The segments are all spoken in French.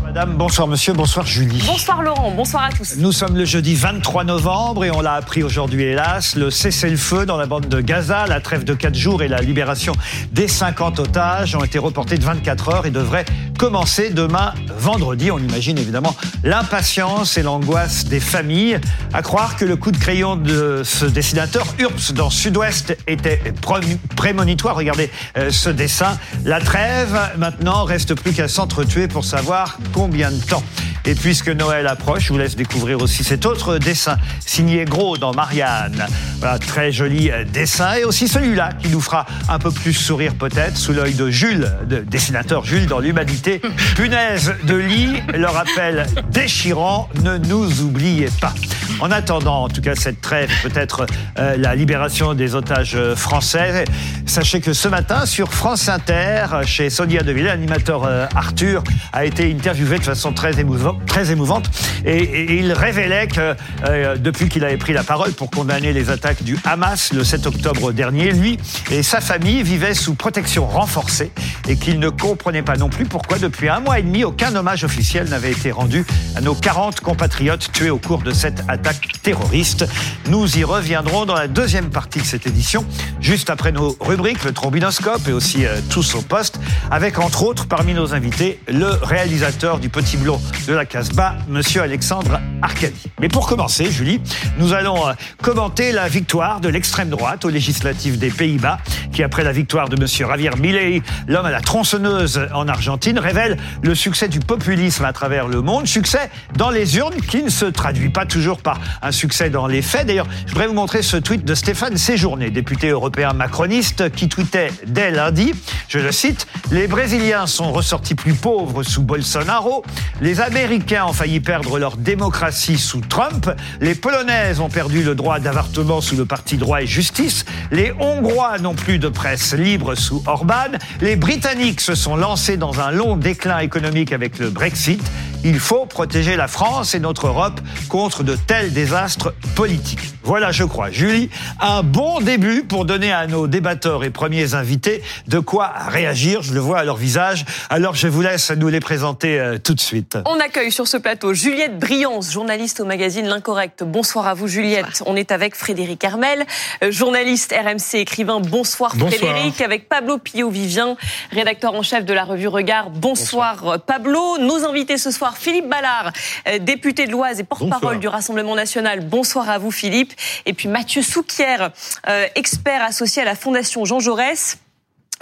Madame, bonsoir monsieur, bonsoir Julie. Bonsoir Laurent, bonsoir à tous. Nous sommes le jeudi 23 novembre et on l'a appris aujourd'hui hélas, le cessez-le-feu dans la bande de Gaza, la trêve de 4 jours et la libération des 50 otages ont été reportés de 24 heures et devraient commencer demain vendredi. On imagine évidemment l'impatience et l'angoisse des familles. À croire que le coup de crayon de ce dessinateur URPS dans Sud-Ouest était prémonitoire. Regardez euh, ce dessin. La trêve maintenant reste plus qu'à s'entretuer pour savoir combien de temps et puisque Noël approche, je vous laisse découvrir aussi cet autre dessin signé Gros dans Marianne. Voilà, très joli euh, dessin. Et aussi celui-là qui nous fera un peu plus sourire peut-être sous l'œil de Jules, de dessinateur Jules dans l'humanité. Punaise de lit, le rappel déchirant, ne nous oubliez pas. En attendant, en tout cas, cette trêve, peut-être euh, la libération des otages français, sachez que ce matin, sur France Inter, chez Sonia Deville, l'animateur euh, Arthur a été interviewé de façon très émouvante. Et, il révélait que euh, depuis qu'il avait pris la parole pour condamner les attaques du Hamas le 7 octobre dernier, lui et sa famille vivaient sous protection renforcée et qu'il ne comprenait pas non plus pourquoi depuis un mois et demi aucun hommage officiel n'avait été rendu à nos 40 compatriotes tués au cours de cette attaque terroriste. Nous y reviendrons dans la deuxième partie de cette édition, juste après nos rubriques, le trombinoscope et aussi euh, tous au poste, avec entre autres parmi nos invités le réalisateur du Petit Blond de la Casbah, Monsieur Alexandre Arcadi. Mais pour commencer, Julie, nous allons euh, commenter la victoire de l'extrême droite aux législatives des Pays-Bas, qui après la victoire de Monsieur Javier Milei, l'homme à la tronçonneuse en Argentine, révèle le succès du populisme à travers le monde, succès dans les urnes qui ne se traduit pas toujours par un succès dans les faits. D'ailleurs, je voudrais vous montrer ce tweet de Stéphane Séjourné, député européen macroniste, qui tweetait dès lundi, je le cite, les Brésiliens sont ressortis plus pauvres sous Bolsonaro, les Américains ont failli perdre leur démocratie sous Trump, les Polonaises ont perdu le droit d'avortement sous le parti droit et justice, les Hongrois n'ont plus de presse libre sous Orban, les Britanniques se sont lancés dans un long déclin économique avec le Brexit. Il faut protéger la France et notre Europe contre de tels désastres politiques. Voilà, je crois, Julie, un bon début pour donner à nos débatteurs et premiers invités de quoi réagir. Je le vois à leur visage. Alors, je vous laisse nous les présenter euh, tout de suite. On accueille sur ce plateau Juliette Briance, journaliste au magazine L'Incorrect. Bonsoir à vous, Juliette. On est avec Frédéric Armel, euh, journaliste RMC, écrivain. Bonsoir, Frédéric. Avec Pablo Pio-Vivien, rédacteur en chef de la revue Regard. Bonsoir, Bonsoir. Pablo. Nos invités ce soir, Philippe Ballard, euh, député de l'Oise et porte-parole du Rassemblement national. Bonsoir à vous, Philippe. Et puis Mathieu Souquier, euh, expert associé à la Fondation Jean Jaurès.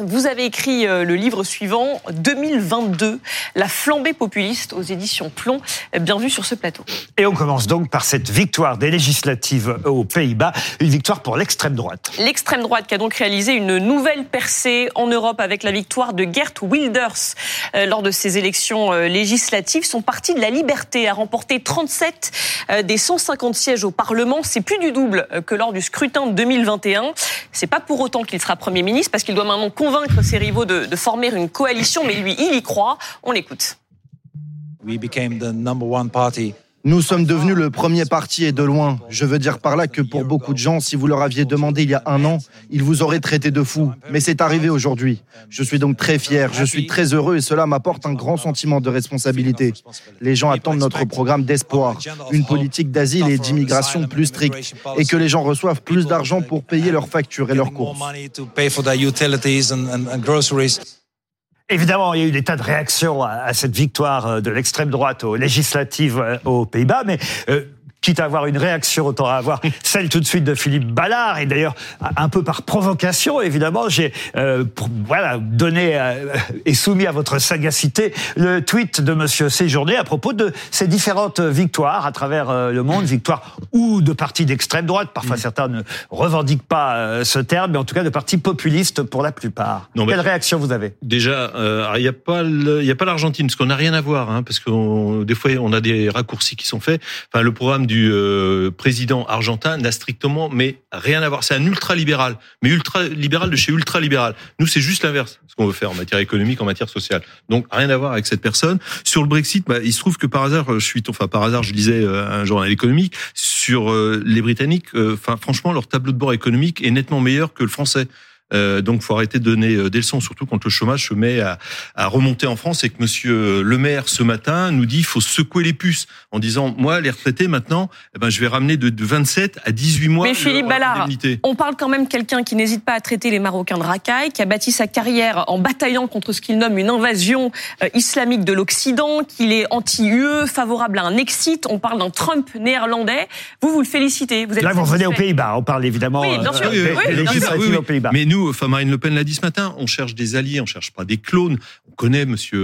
Vous avez écrit euh, le livre suivant, 2022, La flambée populiste aux éditions Plomb. Bien vu sur ce plateau. Et on commence donc par cette victoire des législatives aux Pays-Bas, une victoire pour l'extrême droite. L'extrême droite qui a donc réalisé une nouvelle percée en Europe avec la victoire de Gert Wilders euh, lors de ces élections euh, législatives. Son parti de la liberté a remporté 37 des 150 sièges au Parlement. C'est plus du double que lors du scrutin de 2021. C'est pas pour autant qu'il sera Premier ministre parce qu'il doit maintenant convaincre ses rivaux de, former une coalition, mais lui, il y croit. On l'écoute. We became the number one party nous sommes devenus le premier parti et de loin. Je veux dire par là que pour beaucoup de gens, si vous leur aviez demandé il y a un an, ils vous auraient traité de fou. Mais c'est arrivé aujourd'hui. Je suis donc très fier, je suis très heureux et cela m'apporte un grand sentiment de responsabilité. Les gens attendent notre programme d'espoir, une politique d'asile et d'immigration plus stricte et que les gens reçoivent plus d'argent pour payer leurs factures et leurs courses. Évidemment, il y a eu des tas de réactions à, cette victoire euh, de l'extrême droite aux législatives euh, aux Pays-Bas, mais euh, quitte à avoir une réaction, autant avoir celle tout de suite de Philippe Ballard. Et d'ailleurs, un peu par provocation, évidemment, j'ai euh, voilà donné euh, et soumis à votre sagacité le tweet de Monsieur Séjourné à propos de ces différentes victoires à travers euh, le monde, victoires ou de partis d'extrême droite. Parfois, mm. certains ne revendiquent pas ce terme, mais en tout cas de partis populistes pour la plupart. Non, Quelle réaction vous avez? Déjà, il n'y a pas il y a pas l'Argentine, parce qu'on n'a rien à voir, hein, parce que des fois on a des raccourcis qui sont faits. Enfin, le programme du euh, président argentin n'a strictement mais rien à voir. C'est un ultra-libéral, mais ultra-libéral de chez ultra-libéral. Nous, c'est juste l'inverse, ce qu'on veut faire en matière économique, en matière sociale. Donc, rien à voir avec cette personne. Sur le Brexit, bah, il se trouve que par hasard, je suis, enfin par hasard, je lisais euh, un journal économique sur euh, les Britanniques. Enfin, franchement, leur tableau de bord économique est nettement meilleur que le français. Euh, donc, faut arrêter de donner euh, des leçons, surtout quand le chômage se met à, à remonter en France et que Monsieur Le Maire ce matin nous dit il faut secouer les puces en disant moi les retraités maintenant, eh ben je vais ramener de, 27 à 18 mois. Mais Philippe Ballard, on parle quand même quelqu'un qui n'hésite pas à traiter les Marocains de racailles, qui a bâti sa carrière en bataillant contre ce qu'il nomme une invasion euh, islamique de l'Occident, qu'il est anti-UE, favorable à un exit. On parle d'un Trump néerlandais. Vous, vous le félicitez. Vous êtes Là, vous revenez aux Pays-Bas. On parle évidemment oui, bien sûr. législatives aux Pays-Bas. Mais nous, enfin Marine Le Pen l'a dit ce matin, on cherche des alliés, on cherche pas des clones. On connaît Monsieur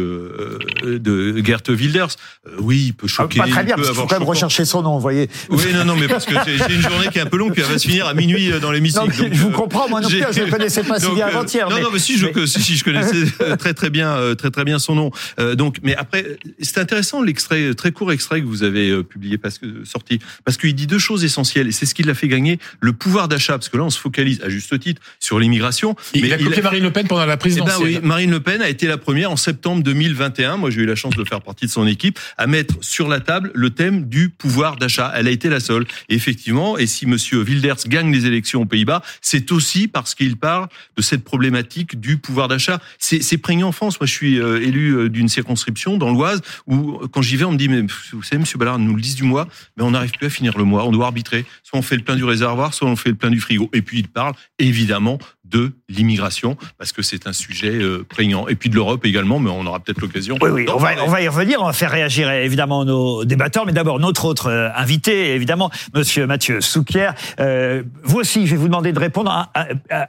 euh, de Gert Wilders. Euh, oui, il peut ah, choquer. pas très bien, parce qu'il faut quand même rechercher son nom, vous voyez. Oui, non, non, mais parce que c'est une journée qui est un peu longue, puis elle va se finir à minuit dans l'hémicycle. Je vous comprends, moi non plus, je ne connaissais pas si bien avant-hier. Non, non, mais si, je, si, je connaissais très très bien, très très bien son nom. Donc, mais après, c'est intéressant l'extrait, très court extrait que vous avez publié, parce que sorti, parce qu'il dit deux choses essentielles, et c'est ce qui l'a fait gagner le pouvoir d'achat, parce que là, on se focalise à juste titre sur l'immigration. Il, mais a copié Marine Le Pen pendant la présidentielle. Eh ben oui, Marine Le Pen a été la première en septembre 2021. Moi, j'ai eu la chance de faire partie de son équipe à mettre sur la table le thème du pouvoir d'achat. Elle a été la seule. Et effectivement, et si Monsieur Wilders gagne les élections aux Pays-Bas, c'est aussi parce qu'il parle de cette problématique du pouvoir d'achat. C'est prégnant en France. Moi, je suis euh, élu euh, d'une circonscription dans l'Oise où, quand j'y vais, on me dit, mais vous savez, Monsieur Ballard, nous le disent du mois, mais on n'arrive plus à finir le mois. On doit arbitrer. Soit on fait le plein du réservoir, soit on fait le plein du frigo. Et puis il parle évidemment de l'immigration, parce que c'est un sujet euh, prégnant. Et puis de l'Europe également, mais on aura peut-être l'occasion. Oui, oui, on va, on va y revenir, on va faire réagir évidemment nos débatteurs, mais d'abord notre autre euh, invité, évidemment, Monsieur Mathieu Souquier. Euh, vous aussi, je vais vous demander de répondre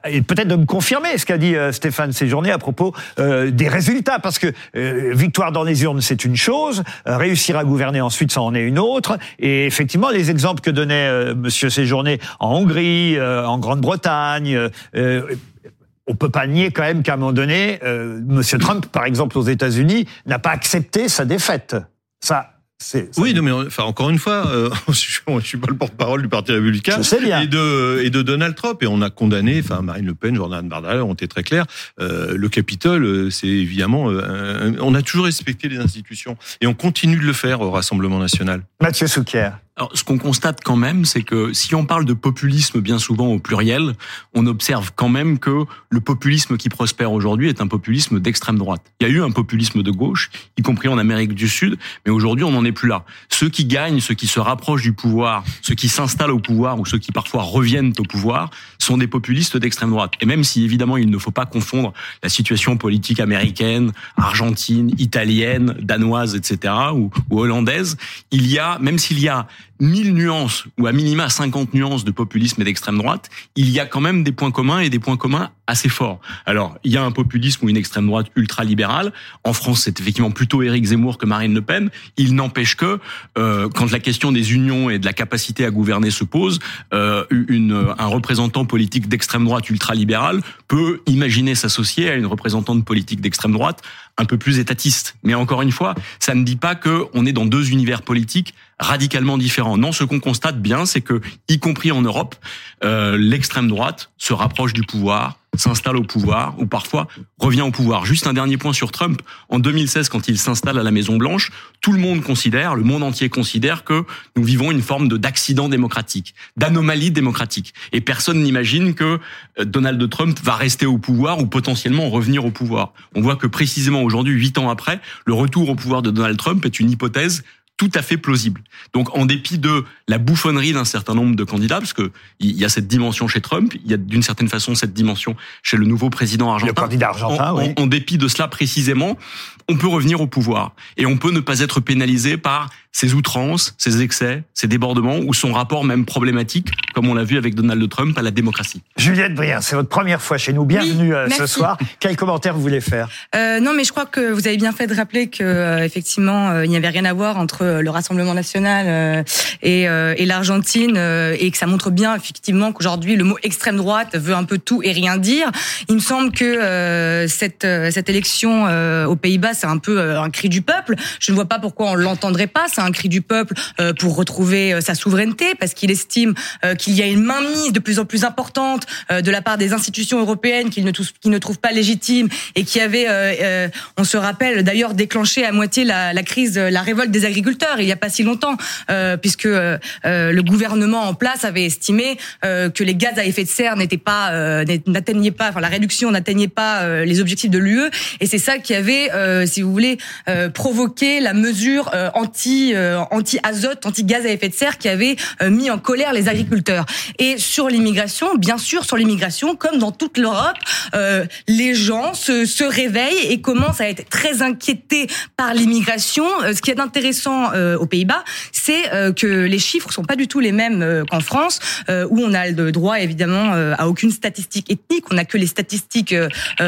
et peut-être de me confirmer ce qu'a dit Stéphane Séjourné à propos des résultats, parce que victoire dans les urnes, c'est une chose, réussir à gouverner ensuite, ça en est une autre. Et effectivement, les exemples que donnait Monsieur Séjourné en Hongrie, en Grande-Bretagne, on peut pas nier quand même qu'à un moment donné, euh, Monsieur Trump, par exemple aux États-Unis, n'a pas accepté sa défaite. Ça, oui, non, mais enfin encore une fois, euh, je, suis pas le porte-parole du Parti républicain et de et de Donald Trump et on a condamné, enfin Marine Le Pen, Jordan Bardella ont été très clairs. Euh, le Capitole, euh, c'est évidemment, euh, on a toujours respecté les institutions et on continue de le faire au Rassemblement national. Mathieu Souquier. Alors, ce qu'on constate quand même, c'est que si on parle de populisme bien souvent au pluriel, on observe quand même que le populisme qui prospère aujourd'hui est un populisme d'extrême droite. Il y a eu un populisme de gauche, y compris en Amérique du Sud, mais aujourd'hui on n'en est plus là. Ceux qui gagnent, ceux qui se rapprochent du pouvoir, ceux qui s'installent au pouvoir ou ceux qui parfois reviennent au pouvoir sont des populistes d'extrême droite. Et même si évidemment il ne faut pas confondre la situation politique américaine, argentine, italienne, danoise, etc. ou, hollandaise, il y a, même s'il y a 1000 nuances, ou à minima 50 nuances de populisme et d'extrême droite, il y a quand même des points communs et des points communs assez forts. Alors, il y a un populisme ou une extrême droite ultra-libérale. En France, c'est effectivement plutôt Éric Zemmour que Marine Le Pen. Il n'empêche que, euh, quand la question des unions et de la capacité à gouverner se pose, euh, une, un représentant politique d'extrême droite ultra-libérale peut imaginer s'associer à une représentante politique d'extrême droite un peu plus étatiste. Mais encore une fois, ça ne dit pas qu'on est dans deux univers politiques radicalement différents. Non, ce qu'on constate bien, c'est que, y compris en Europe, euh, l'extrême droite se rapproche du pouvoir, s'installe au pouvoir ou parfois revient au pouvoir. Juste un dernier point sur Trump. En 2016, quand il s'installe à la Maison Blanche, tout le monde considère, le monde entier considère que nous vivons une forme de d'accident démocratique, d'anomalie démocratique. Et personne n'imagine que euh, Donald Trump va rester au pouvoir ou potentiellement revenir au pouvoir. On voit que précisément aujourd'hui, huit ans après, le retour au pouvoir de Donald Trump est une hypothèse tout à fait plausible. Donc, en dépit de la bouffonnerie d'un certain nombre de candidats, parce que il y a cette dimension chez Trump, il y a d'une certaine façon cette dimension chez le nouveau président argentin. Le candidat argentin, oui. en, dépit de cela précisément, on peut revenir au pouvoir et on peut ne pas être pénalisé par ses outrances, ses excès, ses débordements ou son rapport même problématique, comme on l'a vu avec Donald Trump, à la démocratie. Juliette Briand, c'est votre première fois chez nous. Bienvenue euh, ce soir. Quel commentaire vous voulez faire? Euh, Non, mais je crois que vous avez bien fait de rappeler que euh, effectivement, euh, il n'y avait rien à voir entre le Rassemblement national et, et l'Argentine, et que ça montre bien effectivement qu'aujourd'hui le mot extrême droite veut un peu tout et rien dire. Il me semble que cette cette élection aux Pays-Bas, c'est un peu un cri du peuple. Je ne vois pas pourquoi on l'entendrait pas un cri du peuple euh, pour retrouver euh, sa souveraineté, parce qu'il estime euh, qu'il y a une mainmise de plus en plus importante de la part des institutions européennes qu'il ne, trouve pas légitime et qui avait, on se rappelle d'ailleurs, déclenché à moitié la, crise, la révolte des agriculteurs agriculteurs il n'y a pas si longtemps, puisque le gouvernement en place avait estimé que les gaz à effet de serre n'étaient pas n'atteignaient pas, enfin la réduction n'atteignait pas les objectifs de l'UE, et c'est ça qui avait, si vous voulez, provoqué la mesure anti anti azote, anti gaz à effet de serre qui avait mis en colère les agriculteurs. Et sur l'immigration, bien sûr, sur l'immigration, comme dans toute l'Europe, euh, les gens se, réveillent et commencent à être très inquiétés par l'immigration. Euh, ce qui est intéressant euh, aux Pays-Bas, c'est euh, que les chiffres sont pas du tout les mêmes euh, qu'en France, où on a le droit évidemment à aucune statistique ethnique. On n'a que les statistiques,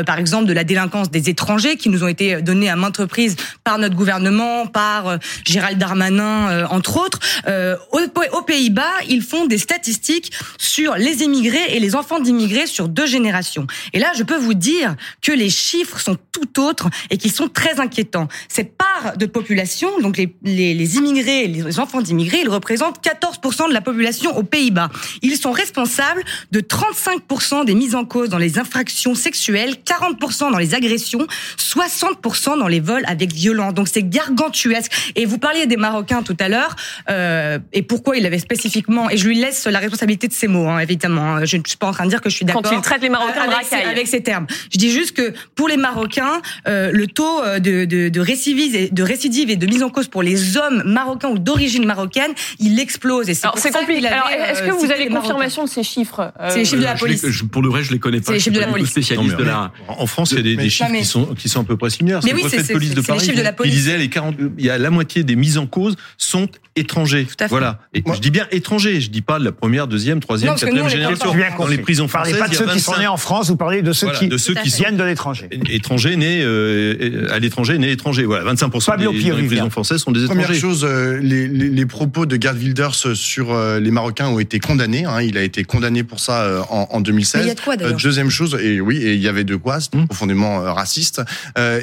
par exemple, de la délinquance des étrangers qui nous ont été données à maintes reprises par notre gouvernement, par Gérald Darmanin, entre autres. aux Pays-Bas, ils font des statistiques sur les immigrés et les enfants d'immigrés sur deux générations. Et là, je peux vous dire que les chiffres sont tout autres et qui sont très inquiétants. Cette part de population, donc les, les, les immigrés et les enfants d'immigrés, ils représentent 14% de la population aux Pays-Bas. Ils sont responsables de 35% des mises en cause dans les infractions sexuelles, 40% dans les agressions, 60% dans les vols avec violence. Donc c'est gargantuesque. Et vous parliez des Marocains tout à l'heure, euh, et pourquoi il avait spécifiquement, et je lui laisse la responsabilité de ces mots, hein, évidemment. Je ne suis pas en train de dire que je suis d'accord. Quand il traite les Marocains avec, ces, avec ces termes. Je dis juste que pour les Marocains, euh, le taux euh, de, de, de, récidive et, de récidive et de mise en cause pour les hommes marocains ou d'origine marocaine, il explose. Et c'est compliqué. Alors, est-ce que vous avez confirmation de ces chiffres euh, C'est les chiffres de la police. pour le reste, je les connais pas. C'est les chiffres de la police. Spécialiste de la... En France, il y a des, des chiffres qui sont qui sont à peu près similaires. Mais oui, c'est de police de Paris. Il disait les 40, il y a la moitié des mises en cause sont étrangers. Voilà. Et je dis bien étrangers. Je dis pas de la première, deuxième, troisième, quatrième génération. Dans les prisons françaises, vous parlez pas de ceux qui sont nés en France, vous parlez de ceux qui, de ceux qui viennent de l'étranger. Étrangers nés euh, à l'étranger, nés étrangers. Voilà, 25 des, dans les prisons françaises sont des étrangers. Première chose, euh, les, les, les, propos de Gerd Wilders sur euh, les Marocains ont été condamnés. Hein, il a été condamné pour ça euh, en, en 2016. Mais il y a de quoi d'ailleurs Deuxième chose, et oui, et il y avait de quoi, c'était mmh. profondément raciste.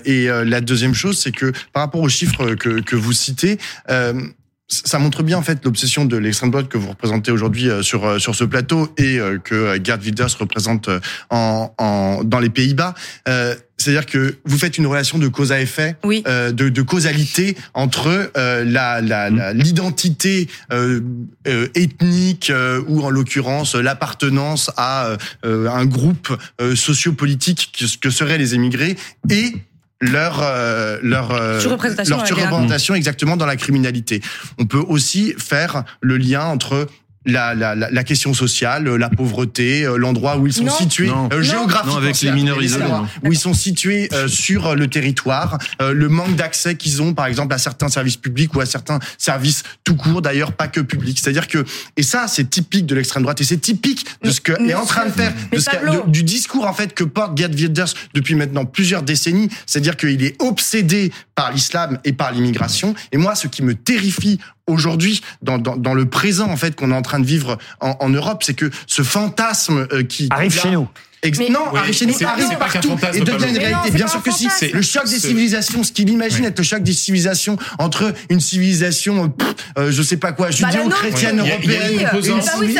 et la deuxième chose, c'est que par rapport aux chiffres que, que vous citez ça montre bien en fait l'obsession de l'extrême droite que vous représentez aujourd'hui euh, sur euh, sur ce plateau et euh, que Gerd Wilders représente en, en dans les Pays-Bas. c'est-à-dire que vous faites une relation de cause à effet, oui. de, de, causalité entre la, la, l'identité ethnique ou en l'occurrence l'appartenance à un groupe sociopolitique que, que seraient les émigrés et leur euh, leur euh, leur surreprésentation exactement dans la criminalité. On peut aussi faire le lien entre la, la, la, question sociale, la pauvreté, euh, l'endroit où ils sont situés euh, géographiquement, avec les mineurs isolés, où ils sont situés euh, sur le territoire, le manque d'accès qu'ils ont, par exemple, à certains services publics ou à certains services tout court, d'ailleurs pas que publics. C'est-à-dire que et ça, c'est typique de l'extrême droite et c'est typique de ce que est en train de faire, de ce du discours en fait que porte Gerd Wilders depuis maintenant plusieurs décennies. C'est-à-dire qu'il est obsédé par l'islam et par l'immigration. Et moi, ce qui me terrifie aujourd'hui, dans, dans, dans, le présent en fait qu'on est en train de vivre en, en Europe, c'est que ce fantasme euh, qui arrive chez nous non, nous, arrive partout et devient une réalité. Bien sûr que si. C'est le choc des civilisations, ce qu'il imagine être le choc des civilisations entre une civilisation, euh, je sais pas quoi, bah, judéo-chrétienne européenne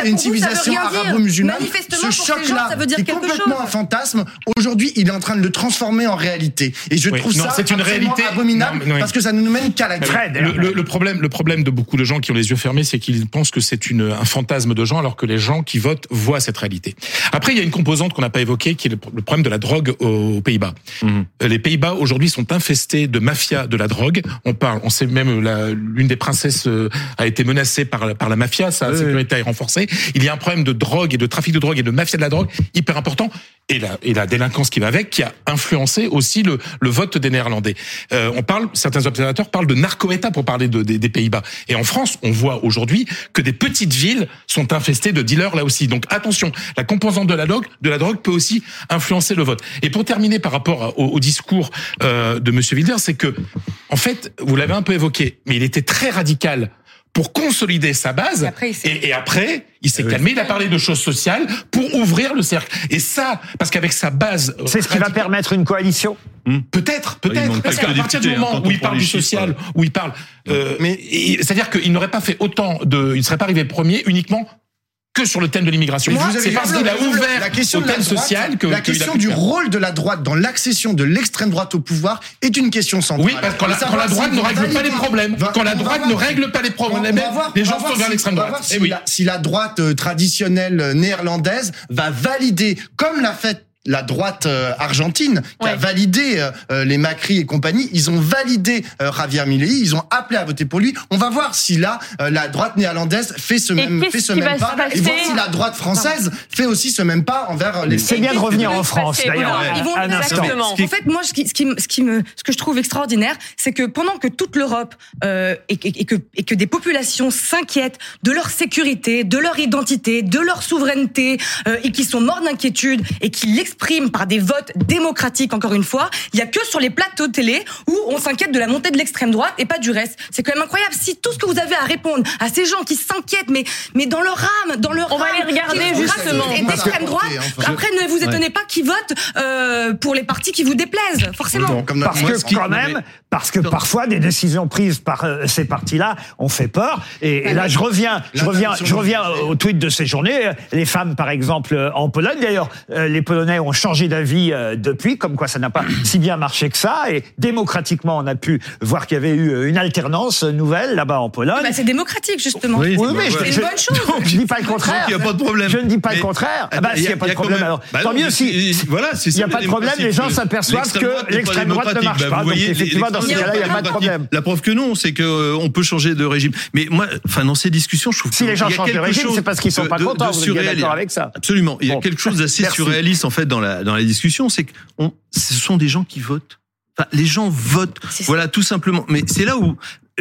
et une civilisation arabo-musulmane. Ce choc-là est complètement un fantasme. Aujourd'hui, il est en train de le transformer en réalité. Et je trouve ça c'est une réalité abominable parce que ça ne nous mène qu'à la. Le problème, le problème de beaucoup de gens qui ont les yeux fermés, c'est qu'ils pensent que c'est un fantasme de gens alors que les gens qui votent voient cette réalité. Après, il y a une composante qu'on n'a pas évoquée qui est le problème de la drogue aux Pays-Bas. Mhm. Les Pays-Bas aujourd'hui sont infestés de mafia de la drogue. On parle, on sait même l'une des princesses euh, a été menacée par par la mafia, sa sécurité est renforcée. Il y a un problème de drogue et de trafic de drogue et de mafia de la drogue hyper important et la, et la délinquance qui va avec, qui a influencé aussi le, le vote des Néerlandais. Euh, on parle, certains observateurs parlent de narco-État pour parler de, des, des Pays-Bas. Et en France, on voit aujourd'hui que des petites villes sont infestées de dealers là aussi. Donc attention, la composante de la drogue, de la drogue peut aussi influencer le vote. Et pour terminer par rapport au, au discours euh, de Monsieur Wilder, c'est que, en fait, vous l'avez un peu évoqué, mais il était très radical pour consolider sa base. Et après, il, et, après, il s'est eh calmé. Il a parlé de choses sociales pour ouvrir le cercle. Et ça, parce qu'avec sa base, c'est ce qui va permettre une coalition. Hmm. Peut-être, peut-être. parce qu'à partir du moment hein, où il parle du social, où il parle, euh, mais c'est-à-dire qu'il n'aurait pas fait autant de, il ne serait pas arrivé premier uniquement que sur le thème de l'immigration. C'est parce qu'il a ouvert la question au thème social que la question du rôle de la droite dans l'accession de l'extrême droite au pouvoir est une question centrale. Oui, parce que quand, la, quand la droite ne règle pas les problèmes, quand la droite ne règle pas les problèmes, les gens sont vers l'extrême droite. Si, oui. la, si la droite euh, traditionnelle euh, néerlandaise va valider, comme l'a fait la droite euh, argentine qui Ouais. a validé euh, euh, les Macri et compagnie. Ils ont validé euh, Javier Milei. Ils ont appelé à voter pour lui. On va voir si là euh, la droite néerlandaise fait ce même fait ce même pas et voir si la droite française fait aussi ce même pas envers les. C'est bien de revenir en France, d'ailleurs. Ils vont Un exactement. En fait, moi, ce qui, ce qui, me- ce qui me, ce que je trouve extraordinaire, c'est que pendant que toute l'Europe euh, et, et- et que, et que des populations s'inquiètent de leur sécurité, de leur identité, de leur souveraineté, euh, et qui sont morts d'inquiétude et qui l'expriment par des votes démocratiques, encore une fois, il y a que sur les plateaux de télé où on s'inquiète de la montée de l'extrême droite et pas du reste. C'est quand même incroyable. Si tout ce que vous avez à répondre à ces gens qui s'inquiètent, mais mais dans leur âme, dans leur On va âme, les regarder justement. et d'extrême droite, Enfin, après ne vous étonnez pas qu'ils votent euh, pour les partis qui vous déplaisent, forcément. Bon, comme Parce que quand même, parce que parfois des décisions prises par euh, ces partis-là ont fait peur. Et, et là, je reviens, je reviens, je reviens au tweet de ces journées. Les femmes, par exemple, euh, en Pologne. D'ailleurs, euh, les Polonais ont changé d'avis euh, depuis, comme quoi ça n'a pas si bien marché que ça. Et démocratiquement, on a pu voir qu'il y avait eu une alternance nouvelle là-bas en Pologne. Bah, c'est démocratique justement. Oui, Oui, mais. C'est une bonne chose. je, je dis pas le contraire. Il y a pas de problème. Je ne dis pas le contraire. Ah bah, Il y s'il n'y a pas de problème, alors. Bah tant non, mieux si. voilà, c'est Il n'y a ça, pas de problème, les gens démocratie. s'aperçoivent que l'extrême droite ne marche pas. Donc, effectivement, dans ce l'extrême cas-là, il n'y a droite pas de est problème. démocratique. La preuve que non, c'est que euh, on peut changer de régime. Mais moi, enfin, dans ces discussions, je trouve Si qu'il les gens changent de régime, c'est parce qu'ils sont pas de- contents. de Vous êtes d'accord avec ça Absolument. Il y a Bon. quelque chose d'assez surréaliste en fait dans la dans la discussion, c'est que on- ce sont des gens qui votent. Enfin, les gens votent. Voilà, tout simplement. Mais c'est là où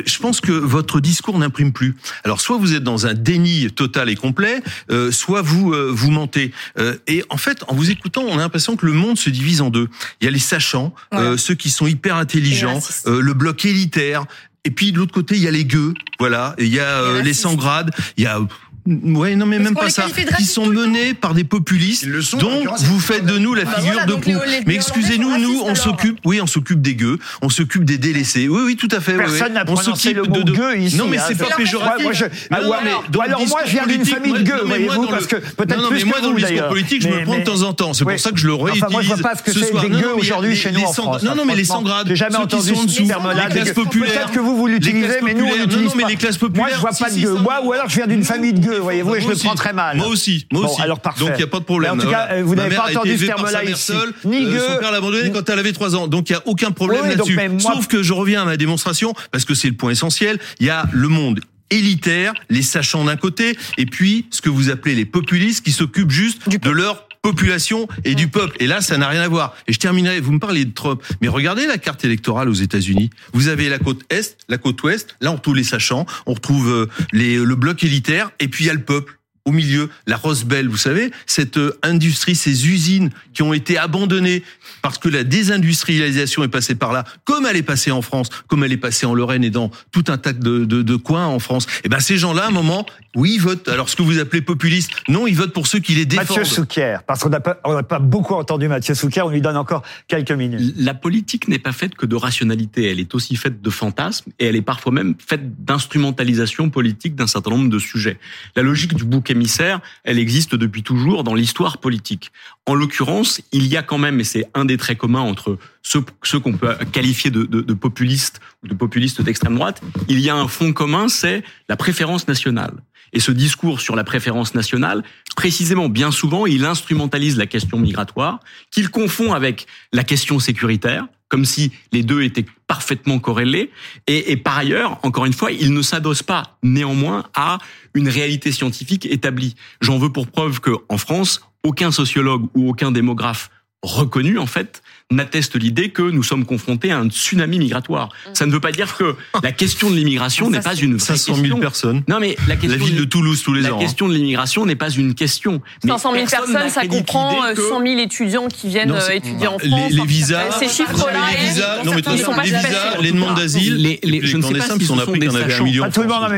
je pense que votre discours n'imprime plus. Alors, soit vous êtes dans un déni total et complet, euh, soit vous euh, vous mentez. Euh, et en fait, en vous écoutant, on a l'impression que le monde se divise en deux. Il y a les sachants, euh, Ouais. ceux qui sont hyper intelligents, euh, le bloc élitaire. Et puis de l'autre côté, il y a les gueux, voilà. Et il y a euh, les racistes. sans grades. Il y a Ouais, non, mais même pas ça. racistes sont menés par des populistes. Ils le sont, Donc, vous ils faites de nous la Bah figure voilà, de proue. les- les Mais excusez-nous, nous, on s'occupe, oui, on s'occupe des gueux, on s'occupe des délaissés. Oui, oui, tout à fait. Personne oui. n'a On prononcé s'occupe le mot de- gueux ici, Non, mais hein. c'est pas péjoratif. Moi, je- Non, ah, non, ouais, mais alors, dans le alors, moi, je viens d'une famille de gueux, moi- non, mais moi, voyez-vous, dans le- parce que peut-être plus moi, dans le discours politique, je me prends de temps en temps. C'est pour ça que je le réutilise. Moi, je vois pas ce que c'est soir. des Non, gueux aujourd'hui chez nous en France. Non, non, mais les franchement. sans grades. J'ai jamais entendu. Les classes populaires. Peut-être que vous, vous l'utilisez, mais nous, on l'utilise Non, mais pas. les classes Moi, populaires. je vois pas de gueux. Moi, ou alors je viens d'une famille de gueux, voyez-vous, et je le prends très mal. Moi aussi, moi Bon, aussi. alors parfait. Donc il n'y a pas de problème. En tout cas, euh, vous n'avez pas entendu ce terme-là ici. seule. Ni Euh. Son père l'a abandonné quand elle avait 3 ans. Donc il n'y a aucun problème là-dessus. Sauf que je reviens à ma démonstration parce que c'est le point essentiel. Il y a le monde élitaire, les sachants d'un côté, et puis ce que vous appelez les populistes qui s'occupent juste de leur population et du peuple. Et là, ça n'a rien à voir. Et je terminerai, vous me parlez de Trump, mais regardez la carte électorale aux États-Unis. Vous avez la côte Est, la côte Ouest, là on retrouve les sachants, on retrouve euh, les, le bloc élitaire, et puis il y a le peuple au milieu, la Rose Belle, vous savez, cette euh, industrie, ces usines qui ont été abandonnées parce que la désindustrialisation est passée par là, comme elle est passée en France, comme elle est passée en Lorraine et dans tout un tas de, de, de coins en France. Et ben ces gens-là, à un moment, oui, ils votent. Alors ce que vous appelez populiste, non, ils votent pour ceux qui les défendent. Mathieu Souquier, parce qu'on n'a pas, on n'a pas beaucoup entendu Mathieu Souquier, on lui donne encore quelques minutes. La politique n'est pas faite que de rationalité, elle est aussi faite de fantasmes et elle est parfois même faite d'instrumentalisation politique d'un certain nombre de sujets. La logique du bouc émissaire, elle existe depuis toujours dans l'histoire politique. En l'occurrence, il y a quand même, et c'est un des traits communs entre ceux, qu'on peut qualifier de, populistes ou de populistes d'extrême droite, il y a un fond commun, c'est la préférence nationale. Et ce discours sur la préférence nationale, précisément, bien souvent, il instrumentalise la question migratoire, qu'il confond avec la question sécuritaire, comme si les deux étaient parfaitement corrélés. Et, par ailleurs, encore une fois, il ne s'adosse pas néanmoins à une réalité scientifique établie. J'en veux pour preuve que en France, aucun sociologue ou aucun démographe reconnu, en fait, n'atteste l'idée que nous sommes confrontés à un tsunami migratoire. Ça ne veut pas dire que la question de l'immigration n'est pas une vraie 500 000 question. personnes. Non, mais la question La ville de Toulouse tous les la ans. hein. question de l'immigration n'est pas une question. Mais 500 000 personne personnes, ça comprend l'idée euh, que- 100 000 étudiants qui viennent Non, euh, étudier en les- France. les visas- Ces chiffres-là, les visas, non mais les visas, les demandes d'asile, Les- les- les je ne sais pas clandestins, si ce a sont appris des qu'il y en avait un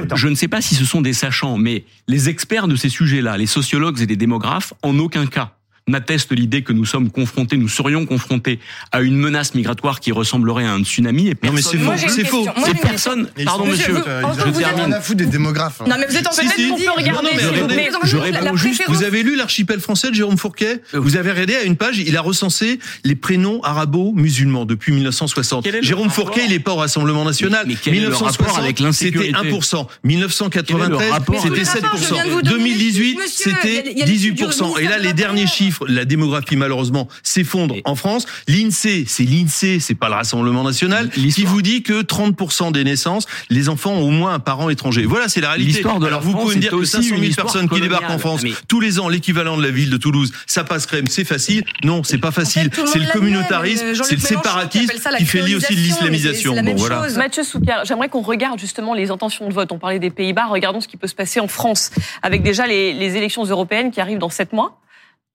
sachants. Je ne sais pas si ce sont des sachants, mais les experts de ces sujets-là, les sociologues et les démographes, en aucun cas n'atteste l'idée que nous sommes confrontés, nous serions confrontés à une menace migratoire qui ressemblerait à un tsunami. Et non, mais c'est faux. C'est faux. Et personne. Pardon, monsieur. je termine. à foutre des démographes. Hein. Non, mais vous êtes en train de dire. Non, mais regardez, je réponds juste. Vous avez lu l'archipel français de Jérôme Fourquet? Vous avez regardé à une page, il a recensé les prénoms arabo-musulmans depuis 1960. Jérôme Fourquet, il n'est pas au Rassemblement National. 1960, c'était 1%. 1993, c'était 7%. 2018, c'était 18%. Et là, les derniers chiffres, la démographie malheureusement s'effondre en France. L'INSEE, c'est l'INSEE, c'est pas le Rassemblement National, qui vous dit que 30% des naissances, les enfants ont au moins un parent étranger. Voilà, c'est la réalité. Alors vous pouvez me dire que 500 000 personnes qui débarquent en France tous les ans, l'équivalent de la ville de Toulouse, ça passe crème, c'est facile. Non, c'est pas facile. c'est le communautarisme, c'est le séparatisme qui fait lier aussi de l'islamisation. Bon, voilà. Mathieu Soukar, j'aimerais qu'on regarde justement les intentions de vote. On parlait des Pays-Bas, regardons ce qui peut se passer en France avec déjà les, les élections européennes qui arrivent dans sept mois.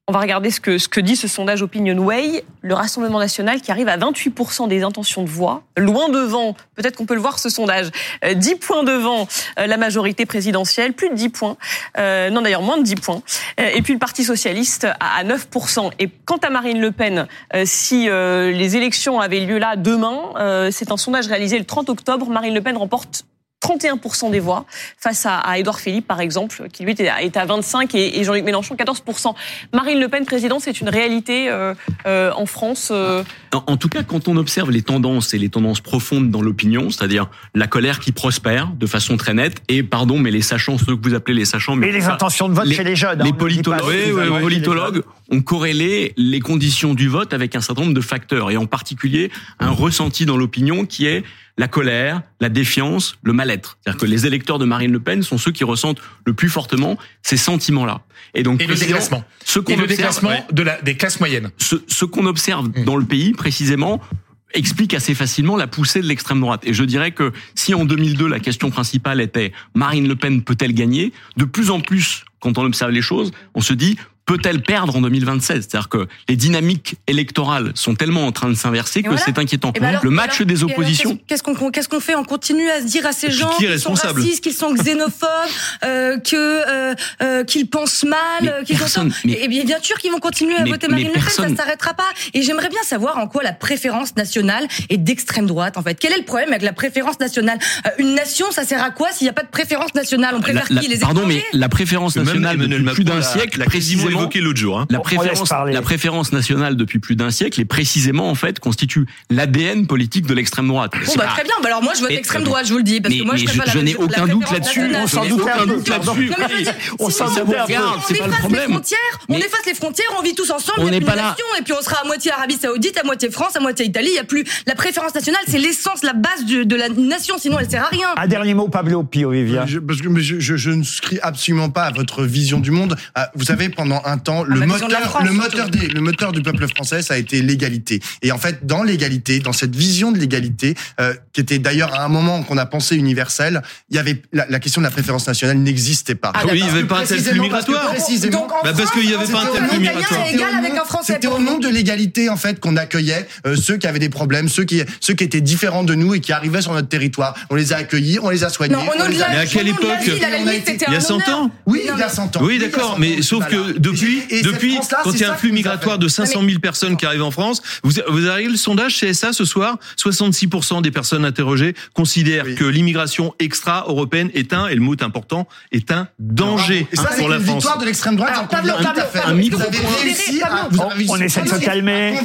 On va regarder ce que, ce que dit ce sondage Opinionway. Le Rassemblement national qui arrive à 28% des intentions de voix, loin devant, peut-être qu'on peut le voir ce sondage, 10 euh, points devant euh, la majorité présidentielle, plus de 10 points, euh, non d'ailleurs moins de 10 points, et puis le Parti socialiste à 9%. Et quant à Marine Le Pen, si les élections avaient lieu là demain, c'est un sondage réalisé le 30 octobre, Marine Le Pen remporte 31% des voix face à, à Édouard Philippe, par exemple, qui lui était à, à 25 et, Jean-Luc Mélenchon 14%. Marine Le Pen président, c'est une réalité euh, euh, en France. Euh. En, tout cas, quand on observe les tendances et les tendances profondes dans l'opinion, c'est-à-dire la colère qui prospère de façon très nette, et pardon, mais les sachants, ceux que vous appelez les sachants, mais et les intentions de vote chez les jeunes. Les hein, politologues, les politologues ont corrélé les conditions du vote avec un certain nombre de facteurs, et en particulier un ressenti dans l'opinion qui est la colère, la défiance, le mal-être. C'est-à-dire que les électeurs de Marine Le Pen sont ceux qui ressentent le plus fortement ces sentiments-là. Et donc, le déclassement. Ce qu'on le déclassement de la, des classes moyennes. Ce, ce qu'on observe mmh. dans le pays, précisément, explique assez facilement la poussée de l'extrême droite. Et je dirais que si en 2002 la question principale était Marine Le Pen peut-elle gagner, de plus en plus quand on observe les choses, on se dit peut-elle perdre en 2027 C'est-à-dire que les dynamiques électorales sont tellement en train de s'inverser que c'est inquiétant. Ben le match des oppositions. Qu'est-ce qu'on qu'est-ce qu'on fait? On continue à se dire à ces gens qu'ils sont racistes, qu'ils sont xénophobes, euh, que euh, euh, qu'ils pensent mal, qu'ils sont. Et bien, bien sûr qu'ils vont continuer à voter Marine Le Pen, ça ne s'arrêtera pas. Et j'aimerais bien savoir en quoi la préférence nationale est d'extrême droite. En fait, quel est le problème avec la préférence nationale? Euh, Une nation, ça sert à quoi s'il n'y a pas de préférence nationale? On préfère qui? Les Pardon, mais la préférence nationale depuis plus d'un siècle, précisément évoqué l'autre jour. Hein. La préférence, la préférence nationale depuis plus d'un siècle et précisément en fait constitue l'ADN politique de l'extrême droite. Bon bah très bien. Bah alors moi je vote extrême droite, je vous le dis, parce mais, que moi je, je, n'ai aucun doute là-dessus. On s'en doute aucun doute là-dessus. On s'en doute. C'est pas le problème. On efface les frontières, on vit tous ensemble. On n'est pas là. Et puis on sera à moitié Arabie Saoudite, à moitié France, à moitié Italie. Il y a plus la préférence nationale, c'est l'essence, la base de la nation. Sinon elle sert à rien. Un dernier mot, Pablo Pio Vivia. Parce que je ne souscris absolument pas à votre vision du monde. Ah, vous savez, pendant un temps, le moteur le moteur, des, le moteur du peuple français, ça a été l'égalité. Et en fait, dans l'égalité, dans cette vision de l'égalité, euh, qui était d'ailleurs à un moment qu'on a pensé universelle, il y avait la, question de la préférence nationale n'existait pas. Ah, oui, il n'y avait pas un tel flux migratoire. Précisément, bah parce qu'il n'y avait pas un tel flux migratoire. C'était au nom de l'égalité en fait qu'on accueillait euh, ceux qui avaient des problèmes, ceux qui ceux qui étaient différents de nous et qui arrivaient sur notre territoire. On les a accueillis, on les a soignés. Non, Mais à quelle époque Il y a 100 ans. Oui, il y a 100 ans. Oui, d'accord. Mais sauf que depuis, depuis, quand il y a un flux migratoire de 500 000 personnes qui arrivent en France. Vous, vous avez le sondage CSA ce soir, 66% des personnes interrogées considèrent que l'immigration extra-européenne est un, et le mot est important, est un danger et ça, pour la France. une victoire de l'extrême droite. Alors, Pablo, Pablo, Pablo, vous avez réussi à, vous avez on essaie de se calmer.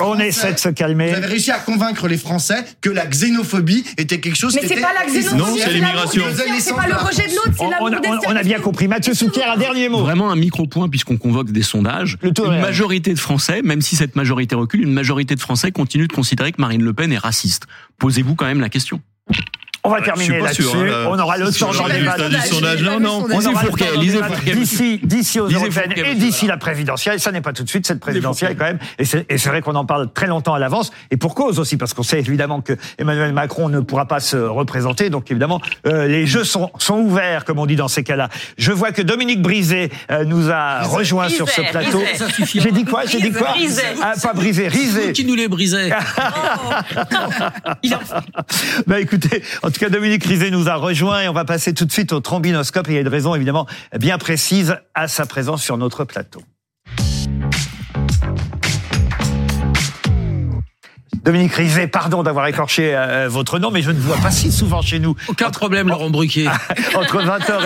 On essaie de se calmer. Vous avez réussi à convaincre les Français que la xénophobie était quelque chose Mais c'est pas la xénophobie. Non, c'est l'immigration. C'est pas le rejet de l'autre, On a bien compris. Mathieu Souquier, un dernier mot. Vraiment un micro-point puisqu'on convoque des sondages. Le majorité de Français, même si cette majorité recule, une majorité de Français continue de considérer que Marine Le Pen est raciste. Posez-vous quand même la question. On va terminer là-dessus. Hein, on aura le temps d'en débattre. Non, non. Lisez Fourquet, lisez Fourquet. D'ici, d'ici aux européennes et d'ici la présidentielle. Ça n'est pas tout de suite cette présidentielle quand même. Et c'est vrai qu'on en parle très longtemps à l'avance. Et pour cause aussi, parce qu'on sait évidemment que Emmanuel Macron ne pourra pas se représenter. Donc évidemment, euh, les jeux sont, sont ouverts, comme on dit dans ces cas-là. Je vois que Dominique Brisé euh, nous a rejoint sur ce plateau. J'ai dit quoi? J'ai dit quoi? Ah, Pas brisé, risé. Qui nous les brisait Bah écoutez, en tout cas, Dominique Rizet nous a rejoint et on va passer tout de suite au trombinoscope. Il y a une raison évidemment bien précise à sa présence sur notre plateau. Dominique Rizet, pardon d'avoir écorché euh, votre nom, mais je ne vois pas si souvent chez nous. Aucun problème, Laurent Bruquier. Entre 20h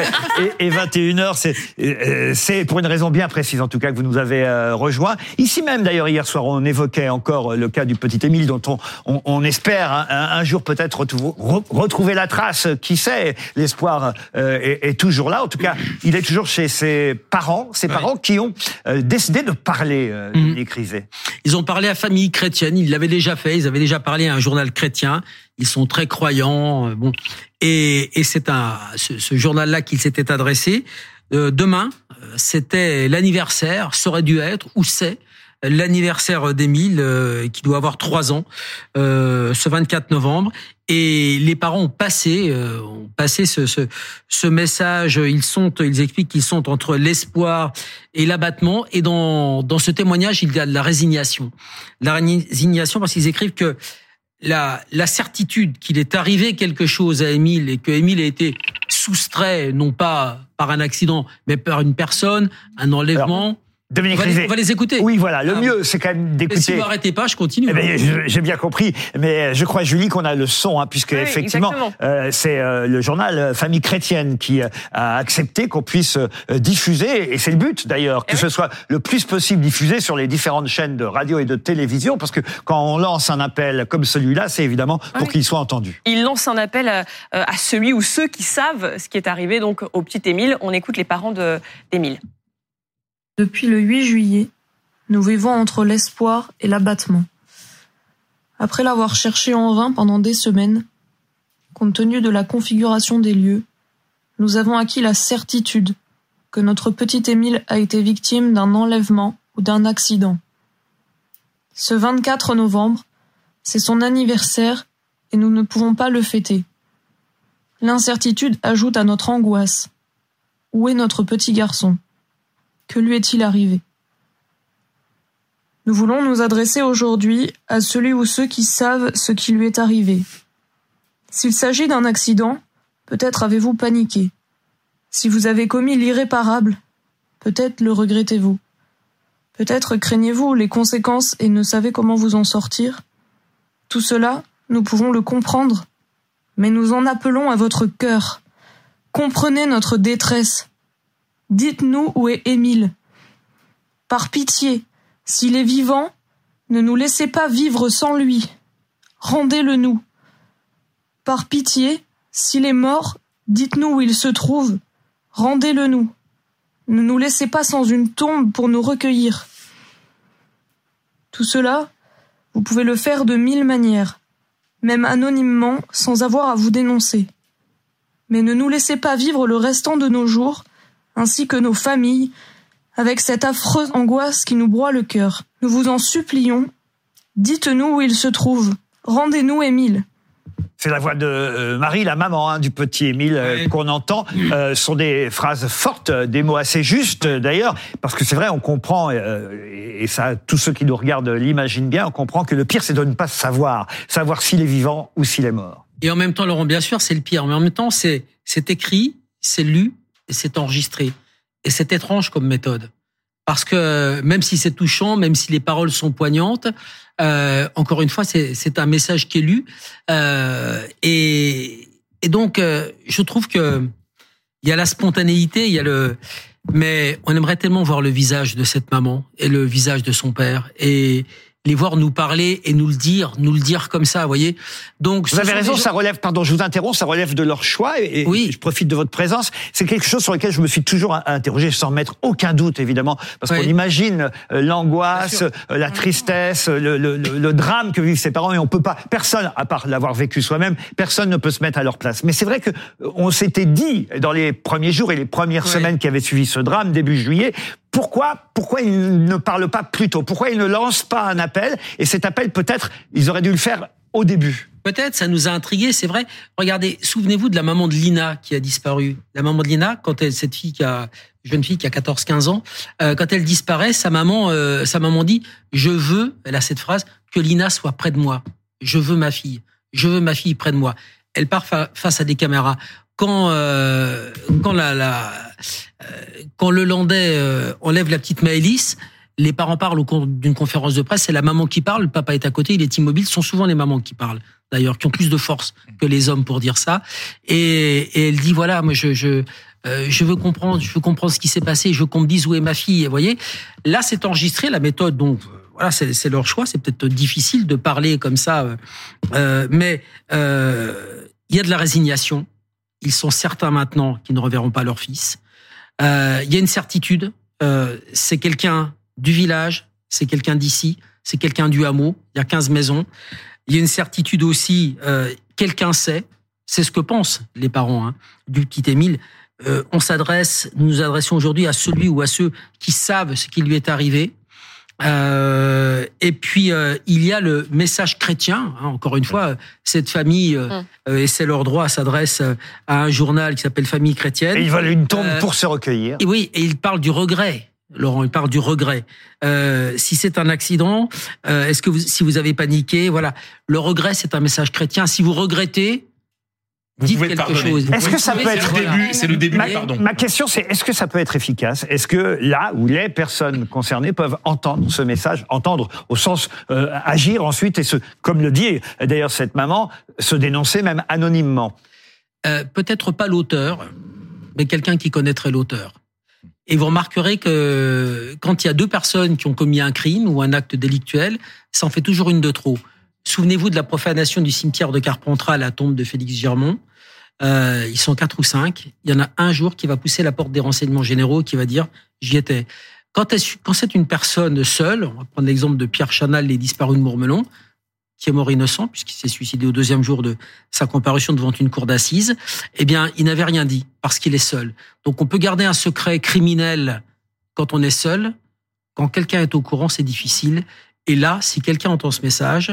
et, 21h, euh, c'est pour une raison bien précise, en tout cas, que vous nous avez euh, rejoint. Ici même, d'ailleurs, hier soir, on évoquait encore le cas du petit Émile, dont on, on, espère un, jour peut-être retrouver, la trace. Qui sait? L'espoir est, toujours là. En tout cas, il est toujours chez ses parents, ses parents qui ont décidé de parler, mmh. Dominique Rizet. Ils ont parlé à famille chrétienne, ils l'avaient déjà fait, ils avaient déjà parlé à un journal chrétien, ils sont très croyants, euh, bon, et, c'est un ce, journal-là qu'ils s'était adressé. Euh, demain, euh, c'était l'anniversaire, ça aurait dû être, ou c'est, l'anniversaire d'Émile, qui doit avoir trois ans, ce 24 novembre. Et les parents ont passé, ont passé ce, ce, ce, message. Ils sont, ils expliquent qu'ils sont entre l'espoir et l'abattement. Et dans, dans ce témoignage, il y a de la résignation. La résignation parce qu'ils écrivent que la, la certitude qu'il est arrivé quelque chose à Émile et que Émile a été soustrait, non pas par un accident, mais par une personne, un enlèvement. Dominique on va, les, écouter. Oui, voilà. Le ah. mieux, c'est quand même d'écouter. Si vous arrêtez pas, je continue. Eh ben, J'ai bien compris, mais je crois Julie qu'on a le son, hein, puisque effectivement, euh, c'est euh, le journal euh, Famille chrétienne qui euh, a accepté qu'on puisse diffuser, et c'est le but d'ailleurs, eh que ce soit le plus possible diffusé sur les différentes chaînes de radio et de télévision, parce que quand on lance un appel comme celui-là, c'est évidemment pour qu'il soit entendu. Il lance un appel à, à celui ou ceux qui savent ce qui est arrivé donc au petit Émile. On écoute les parents d'Émile. Depuis le 8 juillet, nous vivons entre l'espoir et l'abattement. Après l'avoir cherché en vain pendant des semaines, compte tenu de la configuration des lieux, nous avons acquis la certitude que notre petit Émile a été victime d'un enlèvement ou d'un accident. Ce 24 novembre, c'est son anniversaire et nous ne pouvons pas le fêter. L'incertitude ajoute à notre angoisse. Où est notre petit garçon? Que lui est-il arrivé? Nous voulons nous adresser aujourd'hui à celui ou ceux qui savent ce qui lui est arrivé. S'il s'agit d'un accident, peut-être avez-vous paniqué. Si vous avez commis l'irréparable, peut-être le regrettez-vous. Peut-être craignez-vous les conséquences et ne savez comment vous en sortir. Tout cela, nous pouvons le comprendre, mais nous en appelons à votre cœur. Comprenez notre détresse, Dites-nous où est Émile. Par pitié, s'il est vivant, ne nous laissez pas vivre sans lui. Rendez-le nous. Par pitié, s'il est mort, dites-nous où il se trouve. Rendez-le nous. Ne nous laissez pas sans une tombe pour nous recueillir. Tout cela, vous pouvez le faire de mille manières, même anonymement, sans avoir à vous dénoncer. Mais ne nous laissez pas vivre le restant de nos jours ainsi que nos familles, avec cette affreuse angoisse qui nous broie le cœur. Nous vous en supplions, dites-nous où il se trouve. Rendez-nous Émile. C'est la voix de euh, Marie, la maman hein, du petit Émile euh, qu'on entend. Euh, ce sont des phrases fortes, des mots assez justes d'ailleurs, parce que c'est vrai, on comprend, et ça, tous ceux qui nous regardent l'imaginent bien, on comprend que le pire, c'est de ne pas savoir, savoir s'il est vivant ou s'il est mort. Et en même temps, Laurent, bien sûr, c'est le pire, mais en même temps, c'est écrit, c'est lu, et c'est enregistré. Et c'est étrange comme méthode. Parce que même si c'est touchant, même si les paroles sont poignantes, euh, encore une fois, c'est un message qui est lu. Euh, et, et, donc, euh, je trouve que il y a la spontanéité, il y a le, mais on aimerait tellement voir le visage de cette maman et le visage de son père. Et, les voir nous parler et nous le dire, nous le dire comme ça, vous voyez. Donc vous avez raison, ça relève. Pardon, je vous interromps, ça relève de leur choix et, oui. je profite de votre présence. C'est quelque chose sur lequel je me suis toujours interrogé, sans mettre aucun doute évidemment, parce qu'on imagine euh, l'angoisse, euh, la tristesse, le, le, le, drame que vivent ses parents et on peut pas, personne à part l'avoir vécu soi-même, personne ne peut se mettre à leur place. Mais c'est vrai que euh, on s'était dit dans les premiers jours et les premières semaines qui avaient suivi ce drame début juillet, pourquoi, pourquoi ils ne parlent pas plus tôt? Pourquoi ils ne lancent pas un appel? Et cet appel, peut-être, ils auraient dû le faire au début. Peut-être, ça nous a intrigués, c'est vrai. Regardez, souvenez-vous de la maman de Lina qui a disparu. La maman de Lina, quand elle, cette fille qui a, jeune fille qui a 14-15 ans, euh, quand elle disparaît, sa maman, euh, sa maman dit, je veux, elle a cette phrase, que Lina soit près de moi. Je veux ma fille. Je veux ma fille près de moi. Elle part face à des caméras quand euh, quand la, quand le Landais euh, enlève la petite Maëlys, les parents parlent au cours d'une conférence de presse, c'est la maman qui parle, le papa est à côté, il est immobile. Ce sont souvent les mamans qui parlent, d'ailleurs, qui ont plus de force que les hommes pour dire ça. Et, et elle dit voilà, moi je je euh, je veux comprendre, je veux comprendre ce qui s'est passé, je veux qu'on me dise où est ma fille. Vous voyez, là c'est enregistré, la méthode donc voilà, c'est leur choix. C'est peut-être difficile de parler comme ça, euh, euh mais euh, il y a de la résignation. Ils sont certains maintenant qu'ils ne reverront pas leur fils. Euh, il y a une certitude. c'est quelqu'un du village, c'est quelqu'un d'ici, c'est quelqu'un du hameau. Il y a 15 maisons. Il y a une certitude aussi. quelqu'un sait. C'est ce que pensent les parents hein, du petit Émile. on s'adresse, nous nous adressons aujourd'hui à celui ou à ceux qui savent ce qui lui est arrivé, euh, et puis euh, il y a le message chrétien. Hein, encore une fois, cette famille euh, hum. et c'est leur droit s'adresse à un journal qui s'appelle Famille chrétienne. Et ils veulent une tombe pour se recueillir. Et oui, et ils parlent du regret. Laurent, il parle du regret. si c'est un accident, est-ce que vous, si vous avez paniqué, voilà, le regret c'est un message chrétien. Si vous regrettez, vous Dites quelque chose. Est-ce que ça peut être le début C'est le début. Ma, pardon. ma question, c'est est-ce que ça peut être efficace? Est-ce que là où les personnes concernées peuvent entendre ce message, entendre au sens euh, agir ensuite et se, comme le dit d'ailleurs cette maman, se dénoncer même anonymement? Euh, Peut-être pas l'auteur, mais quelqu'un qui connaîtrait l'auteur. Et vous remarquerez que quand il y a deux personnes qui ont commis un crime ou un acte délictuel, ça en fait toujours une de trop. Souvenez-vous de la profanation du cimetière de Carpentras à la tombe de Félix Germont. Euh, ils sont quatre ou cinq. Il y en a un jour qui va pousser la porte des renseignements généraux, qui va dire j'y étais. Quand, quand c'est une personne seule, on va prendre l'exemple de Pierre Chanal, les disparus de Mourmelon, qui est mort innocent puisqu'il s'est suicidé au deuxième jour de sa comparution devant une cour d'assises, eh bien, il n'avait rien dit parce qu'il est seul. Donc, on peut garder un secret criminel quand on est seul. Quand quelqu'un est au courant, c'est difficile. Et là, si quelqu'un entend ce message,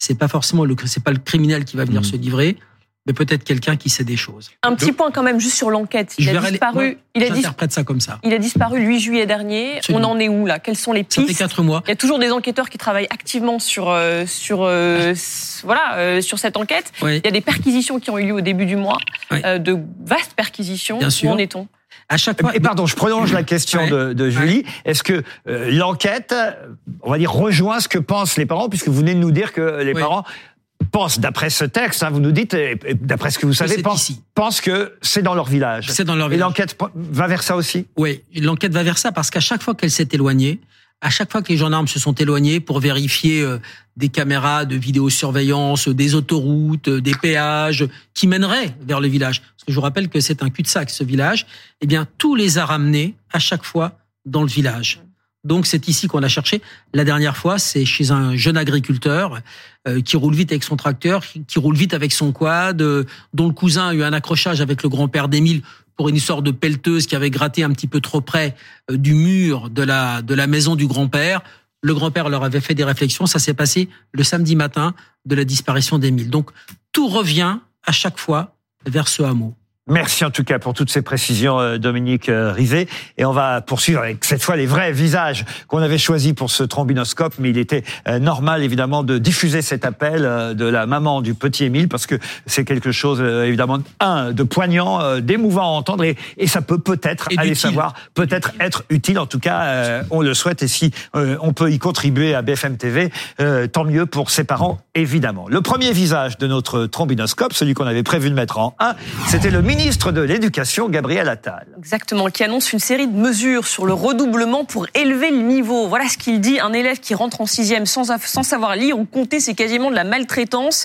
c'est pas forcément le c'est pas le criminel qui va venir mmh. se livrer mais peut-être quelqu'un qui sait des choses. Un petit point quand même juste sur l'enquête. Il a disparu. il a J'interprète ça comme ça. Il a disparu le 8 juillet dernier. On en est où là? Quelles sont les pistes Ça fait quatre mois. Il y a toujours des enquêteurs qui travaillent activement sur euh, sur euh, voilà euh, sur cette enquête. Il y a des perquisitions qui ont eu lieu au début du mois, de vastes perquisitions. Bien sûr. Où en est-on? À chaque fois. Et pardon, je prolonge la question de, de, Julie. Est-ce que euh, l'enquête, on va dire, rejoint ce que pensent les parents, puisque vous venez de nous dire que les parents pensent, d'après ce texte, hein, vous nous dites, d'après ce que vous savez, pensent, pensent que c'est dans leur village. C'est dans leur village. Et l'enquête va vers ça aussi? Oui, l'enquête va vers ça parce qu'à chaque fois qu'elle s'est éloignée, à chaque fois que les gendarmes se sont éloignés pour vérifier euh, des caméras de vidéosurveillance, des autoroutes, euh, des péages qui mèneraient vers le village, parce que je vous rappelle que c'est un cul-de-sac ce village, eh bien tout les a ramenés à chaque fois dans le village. Donc c'est ici qu'on a cherché. La dernière fois, c'est chez un jeune agriculteur euh, qui roule vite avec son tracteur, qui roule vite avec son quad, dont le cousin a eu un accrochage avec le grand-père d'Émile pour une sorte de pelleteuse qui avait gratté un petit peu trop près euh, du mur de la, de la maison du grand-père. Le grand-père leur avait fait des réflexions. Ça s'est passé le samedi matin de la disparition d'Émile. Donc, tout revient à chaque fois vers ce hameau. Merci en tout cas pour toutes ces précisions, euh, Dominique euh, Rivet. Et on va poursuivre avec cette fois les vrais visages qu'on avait choisis pour ce trombinoscope. Mais il était euh, normal évidemment de diffuser cet appel de la maman du petit Émile parce que c'est quelque chose évidemment un de poignant, d'émouvant à entendre et, et ça peut peut-être aller savoir, peut-être être utile. En tout cas, on le souhaite et si on peut y contribuer à BFM TV, tant mieux pour ses parents évidemment. Le premier visage de notre trombinoscope, celui qu'on avait prévu de mettre en 1, c'était le ministre de l'Éducation, Gabriel Attal. Exactement, qui annonce une série de mesures sur le redoublement pour élever le niveau. Voilà ce qu'il dit. Un élève qui rentre en sixième sans, sans savoir lire ou compter, c'est quasiment de la maltraitance.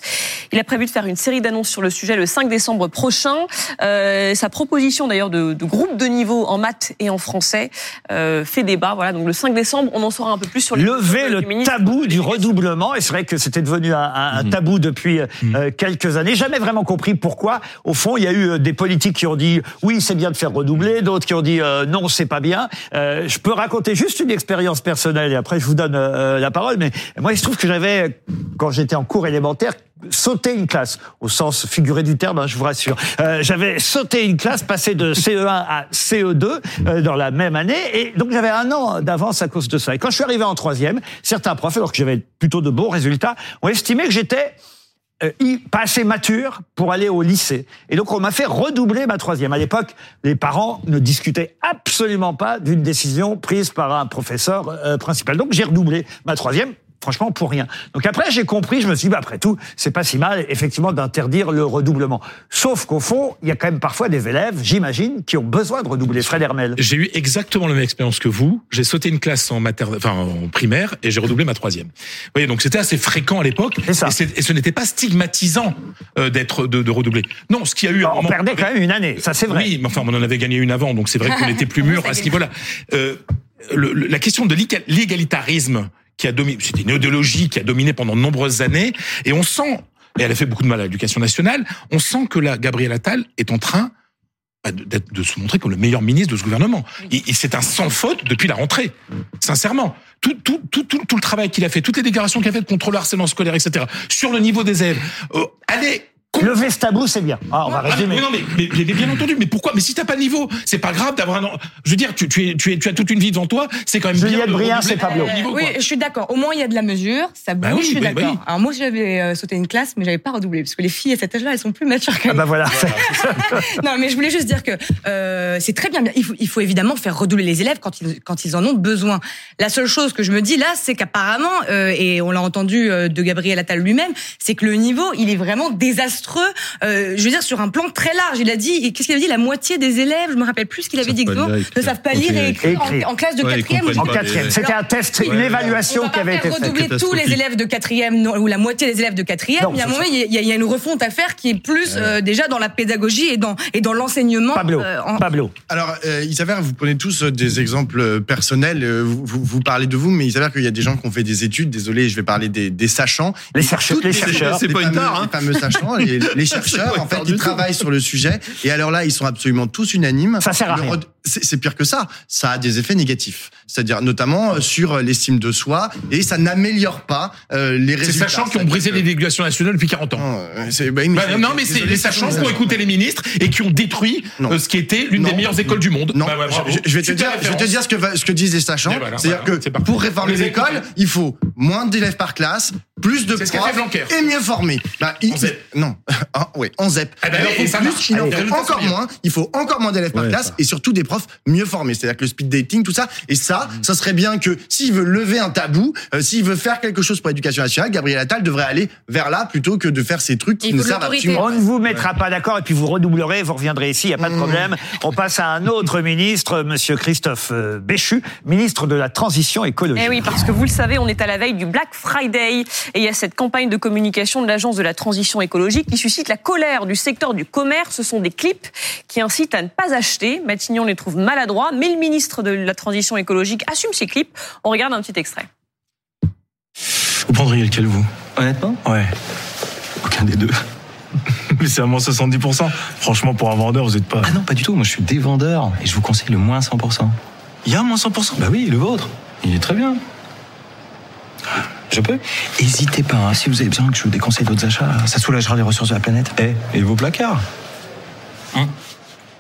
Il a prévu de faire une série d'annonces sur le sujet le 5 décembre prochain. Euh, sa proposition d'ailleurs de, de, groupe de niveau en maths et en français euh, fait débat. Voilà, donc le 5 décembre, on en saura un peu plus sur les lever le tabou du redoublement. Et c'est vrai que c'était devenu un, un, mmh. tabou depuis mmh. euh, quelques années. Jamais vraiment compris pourquoi. Au fond, il y a eu des politiques qui ont dit oui, c'est bien de faire redoubler, d'autres qui ont dit euh, non, c'est pas bien. Euh, je peux raconter juste une expérience personnelle et après je vous donne euh, la parole. Mais moi, il se trouve que j'avais, quand j'étais en cours élémentaire, sauté une classe, au sens figuré du terme, hein, je vous rassure. J'avais sauté une classe, passé de CE1 à CE2 euh, dans la même année, et donc j'avais un an d'avance à cause de ça. Et quand je suis arrivé en troisième, certains profs, alors que j'avais plutôt de bons résultats, ont estimé que j'étais euh, pas assez mature pour aller au lycée. Et donc on m'a fait redoubler ma troisième. À l'époque, les parents ne discutaient absolument pas d'une décision prise par un professeur euh, principal. Donc j'ai redoublé ma troisième franchement pour rien. Donc après j'ai compris, je me suis dit bah, après tout, c'est pas si mal effectivement d'interdire le redoublement. Sauf qu'au fond, il y a quand même parfois des élèves, j'imagine, qui ont besoin de redoubler. Fred Hermel. J'ai eu exactement la même expérience que vous. J'ai sauté une classe en maternelle, enfin en primaire et j'ai redoublé ma troisième. Vous voyez, donc c'était assez fréquent à l'époque. Et, et, ce n'était pas stigmatisant euh, d'être de, de, redoubler. Non, ce qu'il y a eu. on perdait quand même une année, ça c'est vrai. Oui, mais enfin on en avait gagné une avant, donc c'est vrai qu'on était plus mûr à ce niveau-là. Euh, le, la question de l'égalitarisme qui a dominé, c'était une idéologie qui a dominé pendant de nombreuses années, et on sent, et elle a fait beaucoup de mal à l'éducation nationale, on sent que là, Gabriel Attal est en train bah, de se montrer comme le meilleur ministre de ce gouvernement. Et, c'est un sans faute depuis la rentrée, sincèrement. Tout, tout, tout, tout, le travail qu'il a fait, toutes les déclarations qu'il a faites contre le harcèlement scolaire, etc., sur le niveau des élèves, euh, allez, le Vestabou, c'est bien. Ah, on va résumer. non, mais, mais, bien entendu. Mais pourquoi Mais si t'as pas de niveau, c'est pas grave d'avoir un. Je veux dire, tu, tu, es, tu, es, tu as toute une vie devant toi. C'est quand même Juliette bien. Brien, c'est Pablo. oui, je suis d'accord. Au moins, il y a de la mesure. Ça bah bouge. je suis bah d'accord. Alors moi, j'avais euh, sauté une classe, mais j'avais pas redoublé parce que les filles à cet âge-là, elles sont plus matures que Ah bah voilà. non, mais je voulais juste dire que euh, c'est très bien. Il faut, il faut évidemment faire redoubler les élèves quand ils quand ils en ont besoin. La seule chose que je me dis là, c'est qu'apparemment, euh, et on l'a entendu de Gabriel Attal lui-même, c'est que le niveau, il est vraiment désastreux. Euh, je veux dire, sur un plan très large. Il a dit, qu'est-ce qu'il a dit? La moitié des élèves, je me rappelle plus ce qu'il avait dit, ne savent pas lire et écrire, En, classe de quatrième. En quatrième. C'était un test, une évaluation qui avait été faite. redoubler tous les élèves de quatrième ou la moitié des élèves de quatrième. Il y a un moment, il y a une refonte à faire qui est plus euh, déjà dans la pédagogie et dans et dans l'enseignement. Pablo. Euh, Pablo. Alors, il s'avère, vous prenez tous des exemples personnels. Vous, vous, parlez de vous, mais il s'avère qu'il y a des gens qui ont fait des études. Désolé, je vais parler des, des sachants. Les chercheurs. Les chercheurs. C'est pas une tare. Hein. Les fameux sachants, les chercheurs en fait, ils travaillent sur le sujet. Et alors là, ils sont absolument tous unanimes. Ça sert à rien. C'est pire que ça. Ça a des effets négatifs. C'est-à-dire notamment euh, sur l'estime de soi et ça n'améliore pas euh, les résultats. C'est sachant qui ont brisé l'éducation nationale depuis 40 ans. Non, bah, bah, non mais c'est les sachants qui ont écouté les ministres et qui ont détruit euh, ce qui était l'une des meilleures écoles du monde. Non, bah, je, vais te dire, je vais te dire ce que, ce que disent les sachants. C'est-à-dire que pour réformer les écoles, il faut moins d'élèves par classe, plus de profs et mieux formés. Bah, il, non, oui, en ZEP. Ah ben, il faut plus, il faut encore moins, il faut encore moins d'élèves par classe et surtout des profs mieux formés. C'est-à-dire que le speed dating, tout ça. Et ça, mm. ça serait bien que s'il veut lever un tabou, euh, s'il veut faire quelque chose pour l'éducation nationale, Gabriel Attal devrait aller vers là plutôt que de faire ces trucs qui ne servent absolument. On ne vous mettra pas d'accord et puis vous redoublerez, vous reviendrez ici, il n'y a pas de mm. problème. On passe à un autre ministre, Monsieur Christophe euh, Béchu, ministre de la Transition écologique. Eh oui, parce que vous le savez, on est à la veille du Black Friday et il y a cette campagne de communication de l'Agence de la Transition écologique qui suscite la colère du secteur du commerce. Ce sont des clips qui incitent à ne pas acheter. Matignon les trouve maladroits, mais le ministre de la Transition écologique assume ces clips. On regarde un petit extrait. Vous prendriez lequel, vous? Honnêtement? Ouais. Aucun des deux. Mais c'est à moins 70%. Franchement, pour un vendeur, vous n'êtes pas. Ah non, pas du tout. Moi, je suis des vendeurs et je vous conseille le moins 100%. Il y a un moins 100% Bah oui, le vôtre. Il est très bien. Je peux Hésitez pas, hein. si vous avez besoin que je vous déconseille d'autres achats, ça soulagera les ressources de la planète. Eh, et vos placards hein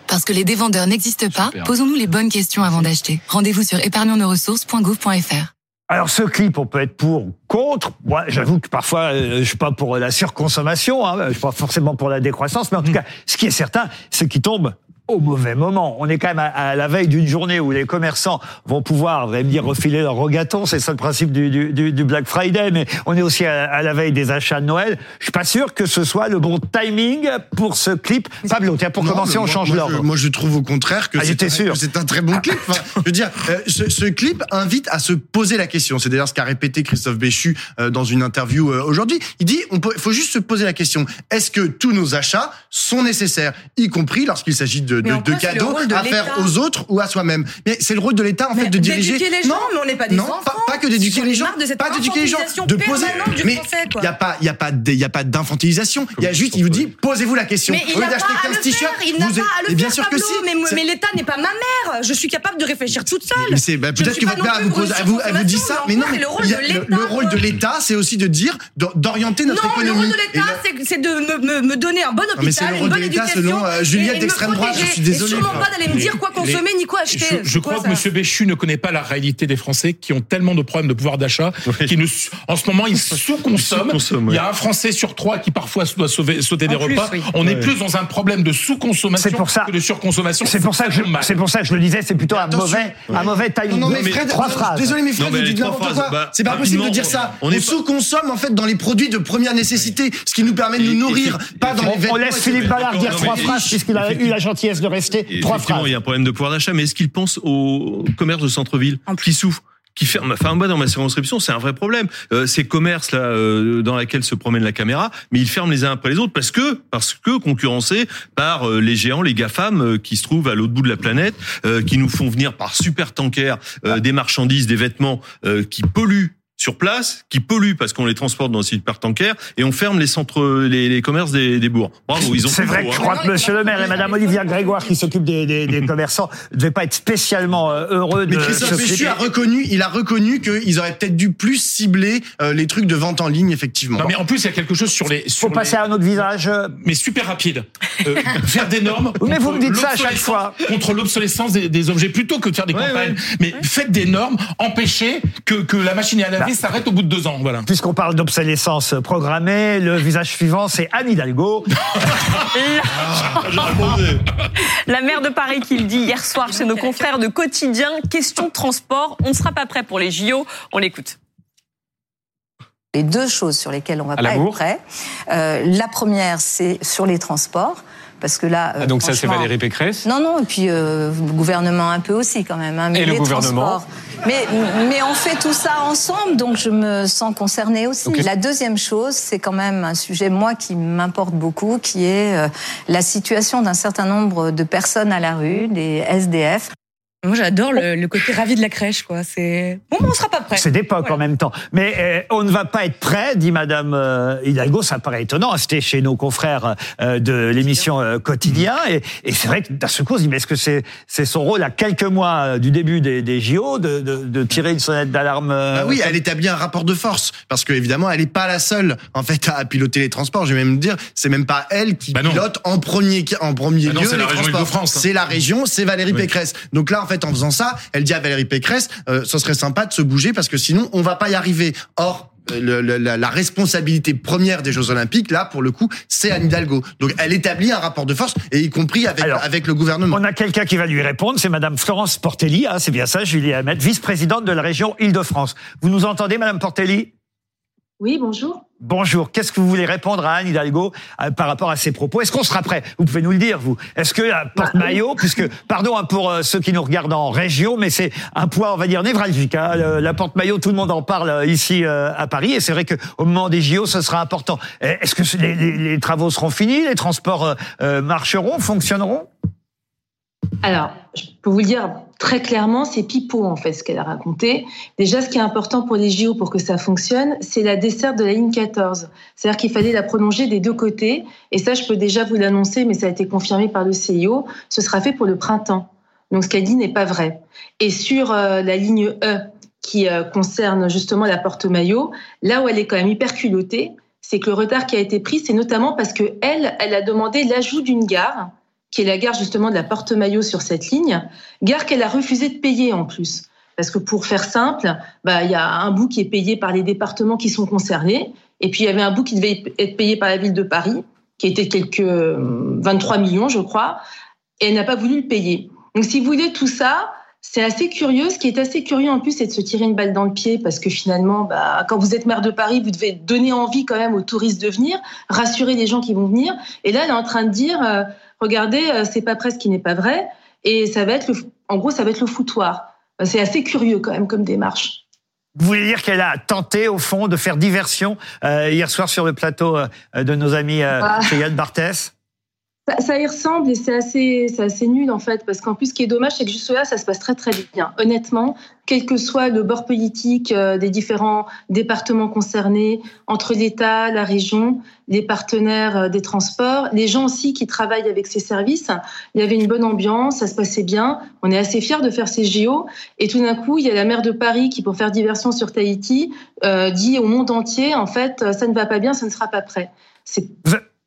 Parce que les dévendeurs n'existent pas, posons-nous les bonnes questions avant d'acheter. Rendez-vous sur épargnonsnosressources.gouv.fr. Alors ce clip, on peut être pour ou contre. Moi, j'avoue que parfois, euh, je suis pas pour la surconsommation, hein, je suis pas forcément pour la décroissance, mais en tout cas, ce qui est certain, c'est qu'il tombe au mauvais moment. On est quand même à, la veille d'une journée où les commerçants vont pouvoir, vous allez me dire, refiler leur rogaton, c'est ça le principe du, du, du, Black Friday, mais on est aussi à, la veille des achats de Noël. Je suis pas sûr que ce soit le bon timing pour ce clip. Pablo, tiens, pour commencer, on change l'ordre. Moi, je trouve au contraire que ah, c'est un, très bon clip. je veux dire, euh, ce, ce, clip invite à se poser la question. C'est d'ailleurs ce qu'a répété Christophe Béchu euh, dans une interview euh, aujourd'hui. Il dit, il faut juste se poser la question. Est-ce que tous nos achats sont nécessaires, y compris lorsqu'il s'agit de de, cadeaux à faire aux autres ou à soi-même. Mais c'est le rôle de l'État en fait de diriger. D'éduquer les gens, mais on n'est pas des non, enfants. Pas, pas que d'éduquer les gens, pas d'éduquer les gens, de poser. Mais il y a pas, il y a pas, il y a pas d'infantilisation. Il y a juste, il vous dit, posez-vous la question. Mais il n'a pas à le faire. Il n'a pas à le bien sûr que si. Mais l'État n'est pas ma mère. Je suis capable de réfléchir toute seule. Mais c'est bah, peut-être que votre mère vous vous dit ça, mais non. Le rôle de l'État, c'est aussi de dire, d'orienter notre économie. Non, le rôle de l'État, c'est de me donner un bon hôpital, une bonne éducation. selon Juliette d'extrême droite. Suis désolé. Et sûrement pas d'aller me dire quoi consommer ni quoi acheter. Je, crois que M. Béchu ne connaît pas la réalité des Français qui ont tellement de problèmes de pouvoir d'achat, qui ne, en ce moment, ils sous-consomment. Il y a un Français sur trois qui parfois doit sauver, sauter des repas. On est plus dans un problème de sous-consommation que de surconsommation. C'est pour ça que je, c'est pour ça que je le disais, c'est plutôt un mauvais, un mauvais timing. Non, mais Fred, trois phrases. Désolé, mais Fred, vous dites n'importe quoi. Bah, c'est pas possible de dire ça. On sous-consomme, en fait, dans les produits de première nécessité, ce qui nous permet de nous nourrir, pas dans les vêtements. On laisse Philippe Ballard dire trois phrases, puisqu'il a eu la gentillesse de rester. Trois phrases. Il y a un problème de pouvoir d'achat, mais est-ce qu'il pense au commerce de centre-ville qui souffre qui ferme. Enfin, moi, dans ma circonscription, c'est un vrai problème. Euh, ces commerces là, euh, dans lesquels se promène la caméra, mais ils ferment les uns après les autres parce que parce que concurrencés par euh, les géants, les gafam euh, qui se trouvent à l'autre bout de la planète, qui nous font venir par super tankers des marchandises, des vêtements qui polluent sur place qui polluent parce qu'on les transporte dans les tanker et on ferme les centres, les, les commerces des, des bourgs. Bravo, ils ont. C'est vrai que je crois que Monsieur le Maire et Madame Olivia Grégoire qui s'occupe des, des, des commerçants ne devaient pas être spécialement euh, heureux. Mais Christophe Béchu a reconnu, il a reconnu qu'ils auraient peut-être dû plus cibler euh, les trucs de vente en ligne, effectivement. Non, mais en plus il y a quelque chose sur les. Sur Faut passer à un autre visage. Mais super rapide. Euh, faire des normes. mais vous me dites ça à chaque fois. Contre l'obsolescence des, des, objets plutôt que de faire des campagnes. Mais faites des normes, empêchez que que la machine à laver bah. S'arrête au bout de deux ans. Voilà. Puisqu'on parle d'obsolescence programmée, le visage suivant, c'est Anne Hidalgo. la maire de Paris qui le dit hier soir chez nos confrères de Quotidien, question de transport, on ne sera pas prêt pour les JO, on l'écoute les deux choses sur lesquelles on va pas être prêt. Euh, la première, c'est sur les transports. Parce que là, euh, ah, donc ça c'est Valérie Pécresse? Non, non, et puis euh, le gouvernement un peu aussi quand même. Hein, mais et le gouvernement? mais, mais on fait tout ça ensemble, donc je me sens concernée aussi. La deuxième chose, c'est quand même un sujet, moi, qui m'importe beaucoup, qui est euh, la situation d'un certain nombre de personnes à la rue, des SDF. Moi, j'adore le, côté ravi de la crèche, quoi. C'est bon, on sera pas prêt. C'est d'époque en même temps. Mais euh, on ne va pas être prêt, dit Madame euh, Hidalgo. Ça paraît étonnant. C'était chez nos confrères euh, de l'émission Quotidien, et, et c'est vrai que d'un seul coup, on se dit mais est-ce que c'est c'est son rôle à quelques mois du début des, des JO de, de, de, tirer une sonnette d'alarme bah Oui, elle établit un rapport de force parce que évidemment, elle n'est pas la seule en fait à piloter les transports. Je vais même dire, c'est même pas elle qui bah pilote en premier en premier bah lieu les transports. Hein. C'est la région, c'est Valérie Pécresse. Donc là, en fait en faisant ça, elle dit à Valérie Pécresse, euh, ce serait sympa de se bouger parce que sinon on va pas y arriver. Or, euh, la, responsabilité première des Jeux Olympiques, là, pour le coup, c'est Anne Hidalgo. Donc, elle établit un rapport de force, et y compris avec, avec le gouvernement. On a quelqu'un qui va lui répondre, c'est Madame Florence Portelli, hein, c'est bien ça, Julie Hamet, vice-présidente de la région Île-de-France. Vous nous entendez, Madame Portelli? Oui, bonjour. Bonjour. Qu'est-ce que vous voulez répondre à Anne Hidalgo euh, par rapport à ses propos? Est-ce qu'on sera prêt? Vous pouvez nous le dire, vous. Est-ce que la porte-maillot, puisque, pardon hein, pour euh, ceux qui nous regardent en région, mais c'est un point, on va dire, névralgique. Hein, la porte-maillot, tout le monde en parle euh, ici à Paris, et c'est vrai qu'au moment des JO, ce sera important. Est-ce que les, les, travaux seront finis? Les transports marcheront, fonctionneront? Alors, je peux vous le dire très clairement, c'est pipeau en fait ce qu'elle a raconté. Déjà, ce qui est important pour les JO pour que ça fonctionne, c'est la desserte de la ligne 14. C'est-à-dire qu'il fallait la prolonger des deux côtés. Et ça, je peux déjà vous l'annoncer, mais ça a été confirmé par le CIO. Ce sera fait pour le printemps. Donc ce qu'elle dit n'est pas vrai. Et sur euh, la ligne E, qui euh, concerne justement la porte maillot, là où elle est quand même hyper culottée, c'est que le retard qui a été pris, c'est notamment parce que elle, elle a demandé l'ajout d'une gare qui est la gare justement de la Porte-Maillot sur cette ligne, gare qu'elle a refusé de payer en plus. Parce que pour faire simple, bah, il y a un bout qui est payé par les départements qui sont concernés, et puis il y avait un bout qui devait être payé par la ville de Paris, qui était quelques 23 millions, je crois, et elle n'a pas voulu le payer. Donc si vous voulez tout ça, c'est assez curieux. Ce qui est assez curieux en plus, c'est de se tirer une balle dans le pied parce que finalement, bah, quand vous êtes maire de Paris, vous devez donner envie quand même aux touristes de venir, rassurer les gens qui vont venir. Et là, elle est en train de dire, euh, regardez, euh, c'est pas presque qui n'est pas vrai. Et ça va être, le, en gros, ça va être le foutoir. C'est assez curieux quand même comme démarche. Vous voulez dire qu'elle a tenté, au fond, de faire diversion euh, hier soir sur le plateau de nos amis euh, ah. Yann Barthès? Ça, y ressemble et c'est assez, c'est assez nul en fait, parce qu'en plus, ce qui est dommage, c'est que juste là, ça se passe très très bien. Honnêtement, quel que soit le bord politique euh, des différents départements concernés, entre l'État, la région, les partenaires euh, des transports, les gens aussi qui travaillent avec ces services, il y avait une bonne ambiance, ça se passait bien. On est assez fiers de faire ces JO. Et tout d'un coup, il y a la maire de Paris qui, pour faire diversion sur Tahiti, euh, dit au monde entier, en fait, ça ne va pas bien, ça ne sera pas prêt. C'est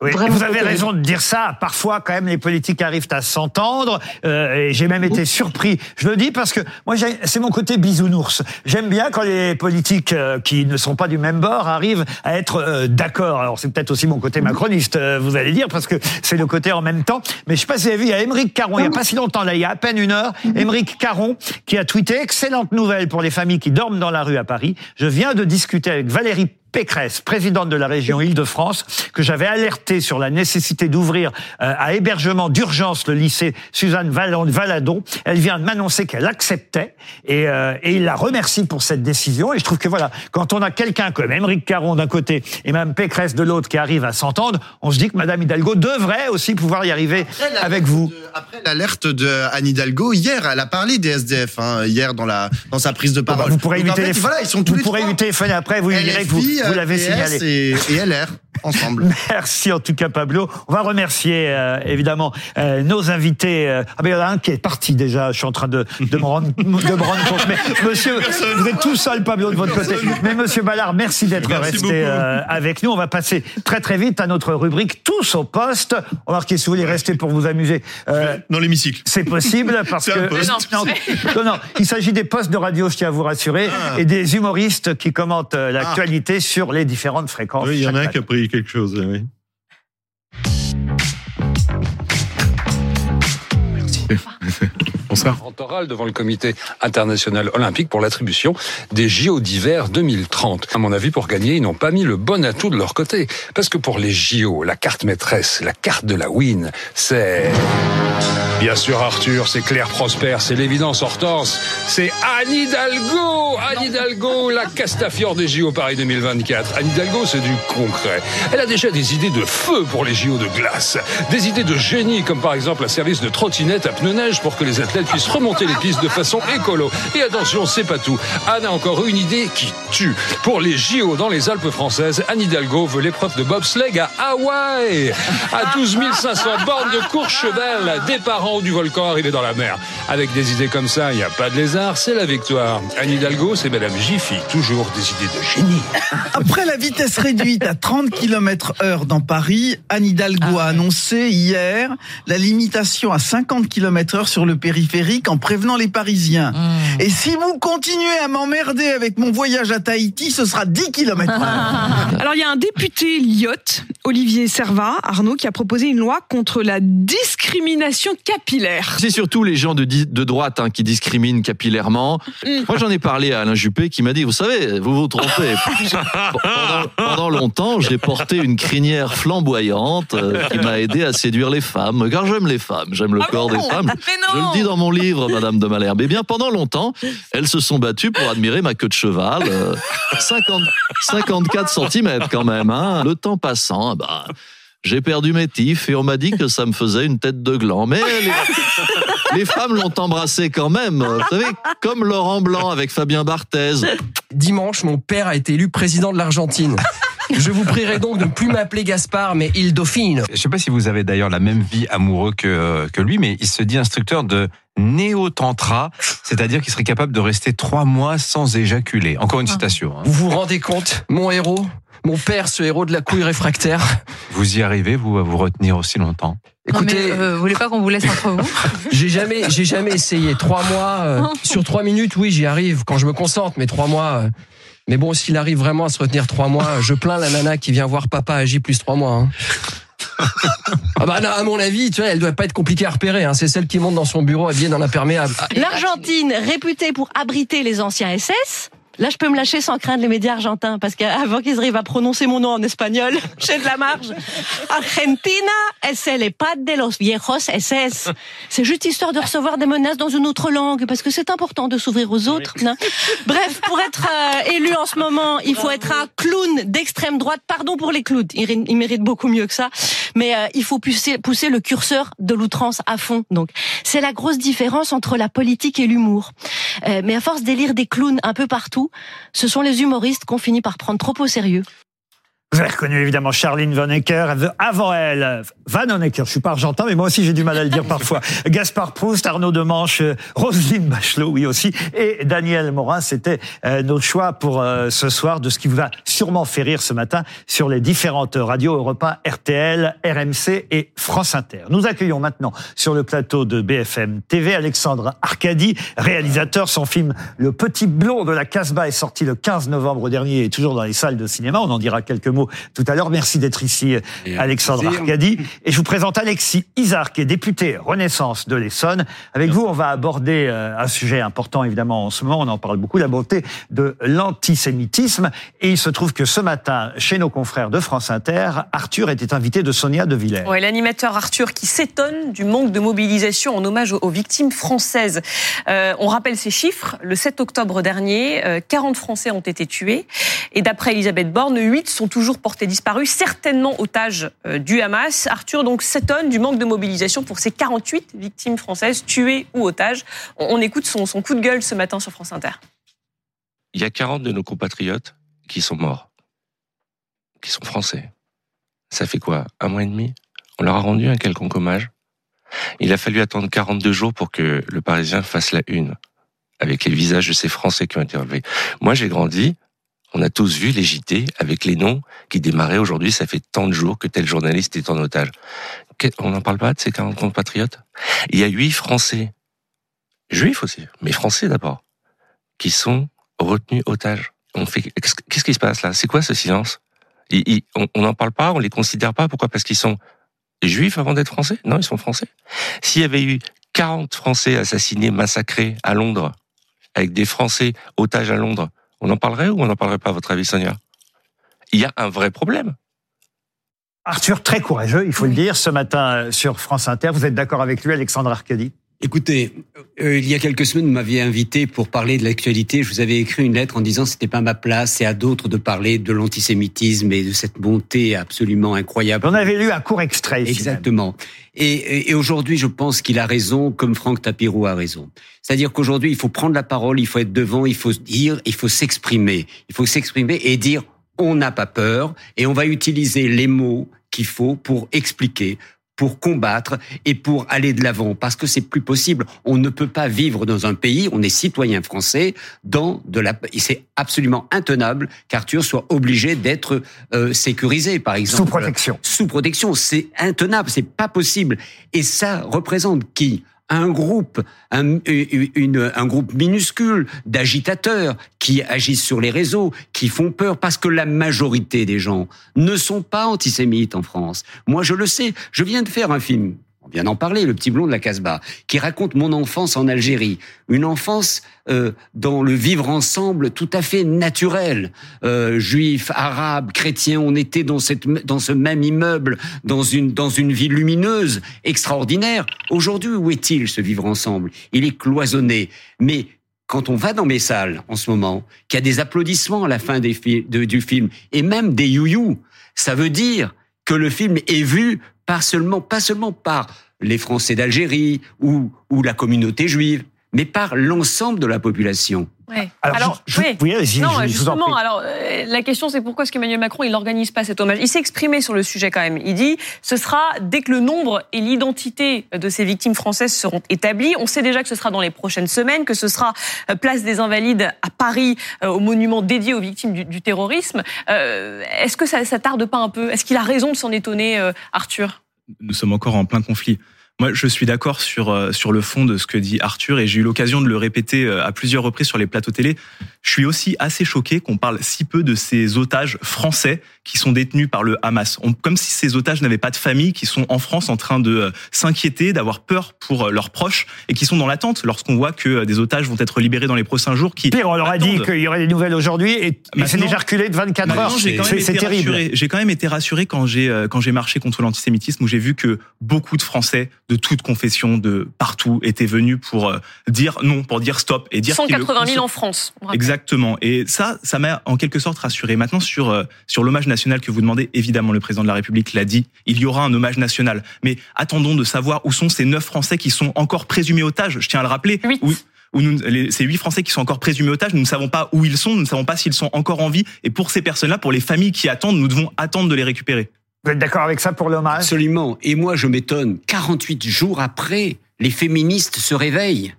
Oui, vous avez raison de dire ça. Parfois, quand même, les politiques arrivent à s'entendre. Euh, et j'ai même été surpris. Je le dis parce que moi, c'est mon côté bisounours. J'aime bien quand les politiques euh, qui ne sont pas du même bord arrivent à être euh, d'accord. Alors, c'est peut-être aussi mon côté macroniste, euh, vous allez dire, parce que c'est le côté en même temps. Mais je sais pas si vous avez vu, il y a Émeric Caron, il y a pas si longtemps, là, il y a à peine une heure, Émeric Caron qui a tweeté excellente nouvelle pour les familles qui dorment dans la rue à Paris. Je viens de discuter avec Valérie Pécresse, présidente de la région Île-de-France, que j'avais alerté sur la nécessité d'ouvrir euh, à hébergement d'urgence le lycée Suzanne Valadon. Elle vient de m'annoncer qu'elle acceptait et, euh, et, il la remercie pour cette décision. Et je trouve que voilà, quand on a quelqu'un comme Émeric Caron d'un côté et Mme Pécresse de l'autre qui arrive à s'entendre, on se dit que Mme Hidalgo devrait aussi pouvoir y arriver avec vous. après l'alerte de Anne Hidalgo, hier, elle a parlé des SDF, hein, hier dans, la, dans sa prise de parole. Bah, vous pourrez lui téléphoner, voilà, ils sont tous vous pourrez téléphoner après, vous direz que vous vous l'avez signalé. Et, et LR ensemble. Merci en tout cas Pablo. On va remercier euh, évidemment euh, nos invités. Euh, ah ben il y en a un qui est parti déjà. Je suis en train de, de me rendre de me rendre compte. Mais monsieur, vous êtes tout seul Pablo de votre côté. Mais monsieur Ballard, merci d'être resté avec nous. On va passer très très vite à notre rubrique tous au poste. On va voir si vous voulez rester pour vous amuser. Dans l'hémicycle. C'est possible parce que non, non, non, il s'agit des postes de radio, je tiens à vous rassurer, ah. et des humoristes qui commentent l'actualité ah. Sur les différentes fréquences. Oui, il y en a un qui a pris quelque chose, oui. Bonsoir. Oral devant le comité international olympique pour l'attribution des JO d'hiver 2030. À mon avis, pour gagner, ils n'ont pas mis le bon atout de leur côté. Parce que pour les JO, la carte maîtresse, la carte de la win, c'est... Bien sûr, Arthur, c'est Claire Prosper, c'est l'évidence Hortense, c'est Anne Hidalgo Anne Hidalgo, la Castafiore des JO Paris 2024. Anne Hidalgo, c'est du concret. Elle a déjà des idées de feu pour les JO de glace. Des idées de génie, comme par exemple un service de trottinette à pneus neige pour que les athlètes puissent remonter les pistes de façon écolo. Et attention, c'est pas tout. Anne a encore une idée qui tue. Pour les JO dans les Alpes françaises, Anne Hidalgo veut l'épreuve de bobsleigh à Hawaï. À 12 500 bornes de Courchevel, des parents du volcan arrivé dans la mer. Avec des idées comme ça, il n'y a pas de lézard, c'est la victoire. Anne Hidalgo, c'est Madame Jiffy, toujours des idées de génie. Après la vitesse réduite à 30 km heure dans Paris, Anne Hidalgo a ah. annoncé hier la limitation à 50 km heure sur le périphérique en prévenant les Parisiens. Hmm. Et si vous continuez à m'emmerder avec mon voyage à Tahiti, ce sera 10 km. Alors il y a un député lyotte, Olivier Servat, Arnaud, qui a proposé une loi contre la discrimination capillaire c'est surtout les gens de, de droite hein, qui discriminent capillairement. Mm. Moi, j'en ai parlé à Alain Juppé qui m'a dit, vous savez, vous vous trompez. pendant, longtemps, j'ai porté une crinière flamboyante euh, qui m'a aidé à séduire les femmes. Car j'aime les femmes, j'aime le ah corps des femmes. Je le dis dans mon livre, Madame de Malherbe. Eh bien, pendant longtemps, elles se sont battues pour admirer ma queue de cheval. 50, 54 cm quand même. Hein. Le temps passant, bah, j'ai perdu mes tifs et on m'a dit que ça me faisait une tête de gland. Mais les, femmes l'ont embrassé quand même. Vous savez, comme Laurent Blanc avec Fabien Barthez. Dimanche, mon père a été élu président de l'Argentine. Je vous prierai donc de ne plus m'appeler Gaspard, mais Il Dauphine. Je ne sais pas si vous avez d'ailleurs la même vie amoureuse que, que lui, mais il se dit instructeur de néo-tantra, c'est-à-dire qu'il serait capable de rester trois mois sans éjaculer. Encore une citation. Hein. Vous vous rendez compte, mon héros mon père, ce héros de la couille réfractaire? Vous y arrivez, vous, à vous retenir aussi longtemps? Écoutez, euh, vous voulez pas qu'on vous laisse entre vous? J'ai jamais, j'ai jamais essayé. Trois mois, euh, sur trois minutes, oui, j'y arrive quand je me concentre, mais trois mois. Euh, mais bon, s'il arrive vraiment à se retenir trois mois, je plains la nana qui vient voir papa agir plus trois mois. Hein. ah bah à mon avis, tu vois, elle doit pas être compliquée à repérer. Hein. C'est celle qui monte dans son bureau habillée dans l'imperméable. L'Argentine, réputée pour abriter les anciens SS, Là, je peux me lâcher sans craindre les médias argentins, parce qu'avant qu'ils arrivent à prononcer mon nom en espagnol, j'ai de la marge. Argentina es el EHPAD de los viejos SS. C'est juste histoire de recevoir des menaces dans une autre langue, parce que c'est important de s'ouvrir aux autres. Bref, pour être euh, élu en ce moment, il faut être un clown d'extrême droite. Pardon pour les clowns, ils, méritent beaucoup mieux que ça. Mais euh, il faut pousser, pousser le curseur de l'outrance à fond. Donc, c'est la grosse différence entre la politique et l'humour. Euh, mais à force d'élire des clowns un peu partout, ce sont les humoristes qu'on finit par prendre trop au sérieux. Vous avez reconnu évidemment Charline Van Ecker, avant elle, Van Honecker, je suis pas argentin, mais moi aussi j'ai du mal à le dire parfois. Gaspard Proust, Arnaud Demanche, Roselyne Bachelot, oui aussi, et Daniel Morin, c'était euh, nos choix pour euh, ce soir de ce qui vous a sûrement fait rire ce matin sur les différentes radios Europe 1, RTL, RMC et France Inter. Nous accueillons maintenant sur le plateau de BFM TV Alexandre Arcadi, réalisateur. Son film Le Petit Blond de la Casbah est sorti le 15 novembre dernier et toujours dans les salles de cinéma. On en dira quelques mots tout à l'heure. Merci d'être ici, Alexandre Arcadi. Et je vous présente Alexis Isard, qui est député Renaissance de l'Essonne. Avec vous, on va aborder euh, un sujet important, évidemment, en ce moment. On en parle beaucoup, la beauté de l'antisémitisme. Et il se trouve que ce matin, chez nos confrères de France Inter, Arthur était invité de Sonia De Villers. Oui, l'animateur Arthur qui s'étonne du manque de mobilisation en hommage aux victimes françaises. Euh, on rappelle ces chiffres. Le 7 octobre dernier, 40 euh, Français ont été tués. Et d'après Elisabeth Borne, 8 sont toujours portés disparus, certainement otages euh, du Hamas. Arthur donc s'étonne du manque de mobilisation pour ces 48 victimes françaises tuées ou otages. On, écoute son, son coup de gueule ce matin sur France Inter. Il y a 40 de nos compatriotes qui sont morts, qui sont français. Ça fait quoi Un mois et demi? On leur a rendu un quelconque hommage? Il a fallu attendre 42 jours pour que le Parisien fasse la une, avec les visages de ces Français qui ont été relevés. Moi, j'ai grandi on a tous vu les JT avec les noms qui démarraient aujourd'hui. Ça fait tant de jours que tel journaliste est en otage. On n'en parle pas de ces 40 compatriotes Il y a huit Français, juifs aussi, mais Français d'abord, qui sont retenus otages. On fait qu'est-ce qui se passe là? C'est quoi ce silence? On n'en parle pas, on les considère pas. Pourquoi? Parce qu'ils sont juifs avant d'être français? Non, ils sont français. S'il y avait eu 40 Français assassinés, massacrés à Londres, avec des Français otages à Londres, on en parlerait ou on n'en parlerait pas, à votre avis, Sonia? Il y a un vrai problème. Arthur, très courageux, il faut le dire, ce matin euh, sur France Inter. Vous êtes d'accord avec lui, Alexandre Arcadi? Écoutez, euh, il y a quelques semaines, vous m'aviez invité pour parler de l'actualité. Je vous avais écrit une lettre en disant que c'était pas ma place, c'est à d'autres de parler de l'antisémitisme et de cette montée absolument incroyable. On avait lu un court extrait. Exactement. Et, et, aujourd'hui, je pense qu'il a raison, comme Franck Tapirou a raison. C'est-à-dire qu'aujourd'hui, il faut prendre la parole, il faut être devant, il faut dire, il faut s'exprimer. Il faut s'exprimer et dire on n'a pas peur et on va utiliser les mots qu'il faut pour expliquer, pour combattre et pour aller de l'avant parce que c'est plus possible. On ne peut pas vivre dans un pays, on est citoyen français, dans de la c'est absolument intenable qu'Arthur soit obligé d'être euh, sécurisé par exemple. Sous protection. Sous protection, c'est intenable, c'est pas possible. Et ça représente qui? Un groupe, un, une, un groupe minuscule d'agitateurs qui agissent sur les réseaux, qui font peur parce que la majorité des gens ne sont pas antisémites en France. Moi, je le sais. Je viens de faire un film on vient d'en parler, le petit blond de la Casbah, qui raconte mon enfance en Algérie, une enfance euh, dans le vivre ensemble tout à fait naturel, euh, juifs, arabes, chrétiens, on était dans cette dans ce même immeuble, dans une dans une ville lumineuse, extraordinaire. Aujourd'hui, où est-il ce vivre ensemble? Il est cloisonné, mais quand on va dans mes salles en ce moment, qu'il y a des applaudissements à la fin du film et même des you-you, ça veut dire que le film est vu pas seulement, pas seulement par les Français d'Algérie ou, ou la communauté juive, mais par l'ensemble de la population. Ouais. Alors, oui, non, justement, alors euh, la question c'est pourquoi est-ce qu'Emmanuel Macron il n'organise pas cet hommage? Il s'est exprimé sur le sujet quand même. Il dit ce sera dès que le nombre et l'identité de ces victimes françaises seront établis. On sait déjà que ce sera dans les prochaines semaines, que ce sera euh, place des Invalides à Paris, euh, au monument dédié aux victimes du, terrorisme. est-ce que ça, ça tarde pas un peu? Est-ce qu'il a raison de s'en étonner, Arthur? Nous sommes encore en plein conflit. Moi, je suis d'accord sur euh, sur le fond de ce que dit Arthur et j'ai eu l'occasion de le répéter euh, à plusieurs reprises sur les plateaux télé. Je suis aussi assez choqué qu'on parle si peu de ces otages français qui sont détenus par le Hamas. comme si ces otages n'avaient pas de famille, qui sont en France en train de euh, s'inquiéter, d'avoir peur pour leurs proches et qui sont dans l'attente lorsqu'on voit que des otages vont être libérés dans les prochains jours. Qui Pire, on leur a dit qu'il y aurait des nouvelles aujourd'hui et c'est déjà reculé de 24 heures. C'est terrible. J'ai quand même été rassuré quand j'ai quand j'ai marché contre l'antisémitisme où j'ai vu que beaucoup de Français de toute confession, de partout, étaient venus pour euh, dire non, pour dire stop et dire 180 000 en France. Exactement. Et ça, ça m'a en quelque sorte rassuré. Maintenant sur euh, sur l'hommage national que vous demandez, évidemment, le président de la République l'a dit. Il y aura un hommage national. Mais attendons de savoir où sont ces neuf Français qui sont encore présumés otages. Je tiens à le rappeler. Oui. où nous, les, ces huit Français qui sont encore présumés otages, nous ne savons pas où ils sont, nous ne savons pas s'ils sont encore en vie. Et pour ces personnes-là, pour les familles qui attendent, nous devons attendre de les récupérer. Vous êtes d'accord avec ça pour l'hommage? Absolument. Et moi, je m'étonne. 48 jours après, les féministes se réveillent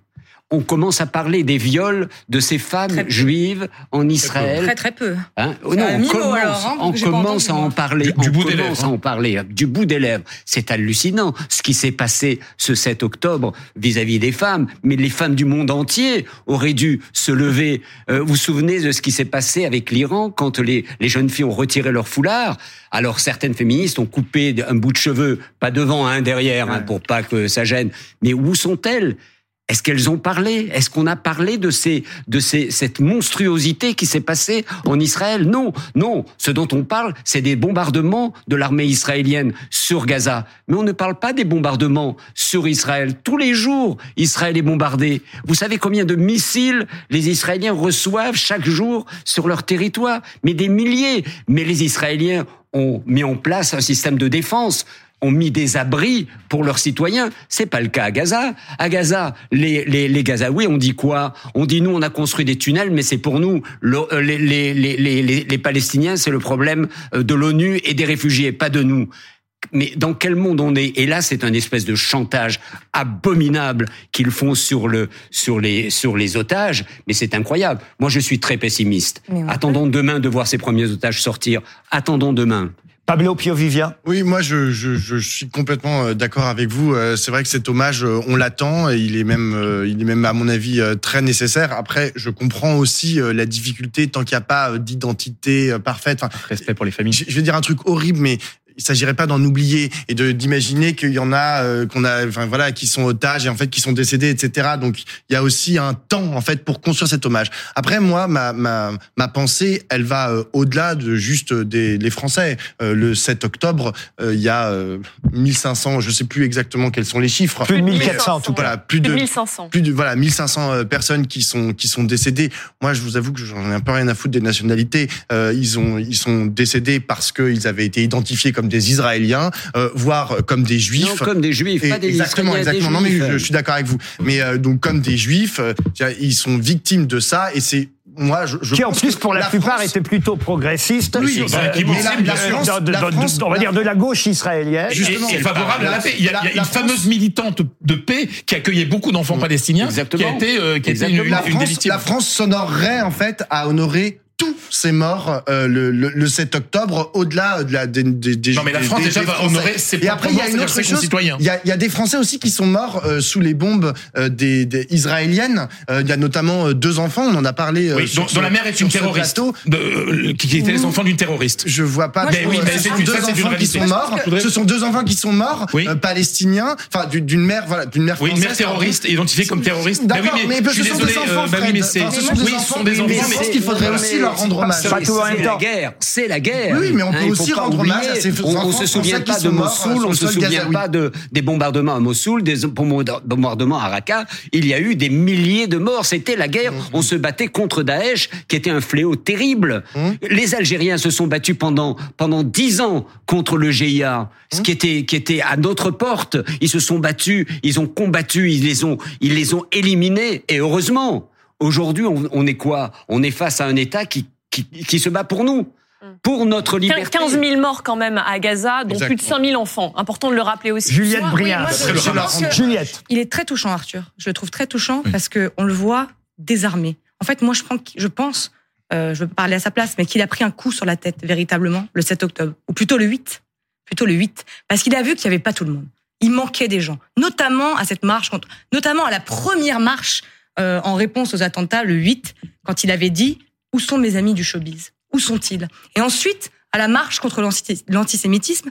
on commence à parler des viols de ces femmes juives en Israël. Très très peu. Hein oh non, on commence, alors, hein, on commence à en parler. Du, on bout commence des lèvres, à en parler du bout des lèvres. C'est hallucinant ce qui s'est passé ce 7 octobre vis-à-vis des femmes. Mais les femmes du monde entier auraient dû se lever. Euh, vous vous souvenez de ce qui s'est passé avec l'Iran quand les, les jeunes filles ont retiré leur foulard? Alors certaines féministes ont coupé un bout de cheveux, pas devant, un derrière, hein, pour pas que ça gêne. Mais où sont-elles? Est-ce qu'elles ont parlé? Est-ce qu'on a parlé de ces, de ces, cette monstruosité qui s'est passée en Israël? Non, non. Ce dont on parle, c'est des bombardements de l'armée israélienne sur Gaza. Mais on ne parle pas des bombardements sur Israël. Tous les jours, Israël est bombardé. Vous savez combien de missiles les Israéliens reçoivent chaque jour sur leur territoire? Mais des milliers. Mais les Israéliens ont mis en place un système de défense ont mis des abris pour leurs citoyens. C'est pas le cas à Gaza. À Gaza, les, les, les Gazaouis, on dit quoi? On dit nous, on a construit des tunnels, mais c'est pour nous. Le, les, les, les, les, Palestiniens, c'est le problème de l'ONU et des réfugiés, pas de nous. Mais dans quel monde on est? Et là, c'est un espèce de chantage abominable qu'ils font sur le sur les sur les otages. Mais c'est incroyable. Moi, je suis très pessimiste. Attendons demain de voir ces premiers otages sortir. Attendons demain. Pablo. Oui, moi je, je, je suis complètement d'accord avec vous. C'est vrai que cet hommage, on l'attend et il est même, il est même à mon avis très nécessaire. Après, je comprends aussi la difficulté tant qu'il n'y a pas d'identité parfaite. Enfin, Respect pour les familles. Je vais dire un truc horrible, mais il s'agirait pas d'en oublier et de d'imaginer qu'il y en a euh, qu'on a enfin voilà qui sont otages et en fait qui sont décédés etc donc il y a aussi un temps en fait pour construire cet hommage. Après moi ma ma ma pensée elle va euh, au-delà de juste des les français. Euh, le 7 octobre il y a 1500 je sais plus exactement quels sont les chiffres. Plus de 1400 tout voilà plus de 1500 plus de voilà 1500 personnes qui sont qui sont décédées. Moi je vous avoue que j'en ai un peu rien à foutre des nationalités. Ils ont ils sont décédés parce qu'ils avaient été identifiés comme des Israéliens, euh, voire comme des Juifs. Non, comme des Juifs, pas des Exactement, exactement. non, mais je, je, suis d'accord avec vous. Mais euh, donc comme des Juifs, euh, ils sont victimes de ça et c'est moi, je, je qui en plus pour la, la plupart France... étaient plutôt progressistes. Oui, bah, qui mais la, la France, de, de, France, on va dire de la gauche israélienne. Justement, et, et favorable à la paix. Il y a, il y a une fameuse militante de paix qui accueillait beaucoup d'enfants palestiniens, Exactement. qui a été, euh, qui a été une, la, une France, la France s'honorerait en fait à honorer tous ces morts euh, le, le, le, 7 octobre, au-delà de la, des, des, Non, mais la France des, déjà des va honorer ses Et après, il y a une autre chose. Il y a, il y a des Français aussi qui sont morts euh, sous les bombes euh, des, des israéliennes. il y a notamment deux enfants, on en a terroriste. oui, sur, dont, dont, la mère est une terroriste. De, qui étaient les enfants d'une terroriste. Je vois pas. Mais oui, mais ce sont deux ça, enfants qui sont morts. Ce sont deux enfants qui sont morts, palestiniens, enfin d'une mère, voilà, d'une mère française. Oui, une mère terroriste identifiée comme terroriste. D'accord, mais ce sont des enfants. Oui, mais c'est. Oui, ce sont des enfants. Mais je pense qu'il faudrait aussi leur rendre hommage. C'est la guerre, c'est la guerre. Oui, mais on peut hein, aussi rendre hommage à ces On, on se souvient pas de Mossoul, on se souvient pas de des bombardements à Mossoul, des bombardements à Raqqa. Il y a eu des milliers de morts. C'était la guerre. On se battait contre Daesh, qui était un fléau terrible. Les Algériens se sont battus pendant pendant dix ans contre le GIA, ce qui était qui était à notre porte. Ils se sont battus, ils ont combattu, ils les ont ils les ont éliminés. Et heureusement. Aujourd'hui, on, on est quoi? On est face à un État qui qui, qui, se bat pour nous. Pour notre liberté. 15 000 morts quand même à Gaza, dont Exactement. plus de 5 000 enfants. Important de le rappeler aussi. Juliette Briand. Oui, Juliette. Il est très touchant, Arthur. Je le trouve très touchant oui. parce que on le voit désarmé. En fait, moi, je, prends, je pense, euh, je veux parler à sa place, mais qu'il a pris un coup sur la tête véritablement le 7 octobre, ou plutôt le 8, plutôt le 8, parce qu'il a vu qu'il n'y avait pas tout le monde. Il manquait des gens, notamment à cette marche, contre, notamment à la première marche euh, en réponse aux attentats le 8, quand il avait dit où sont mes amis du showbiz? Où sont-ils? Et ensuite, à la marche contre l'antisémitisme,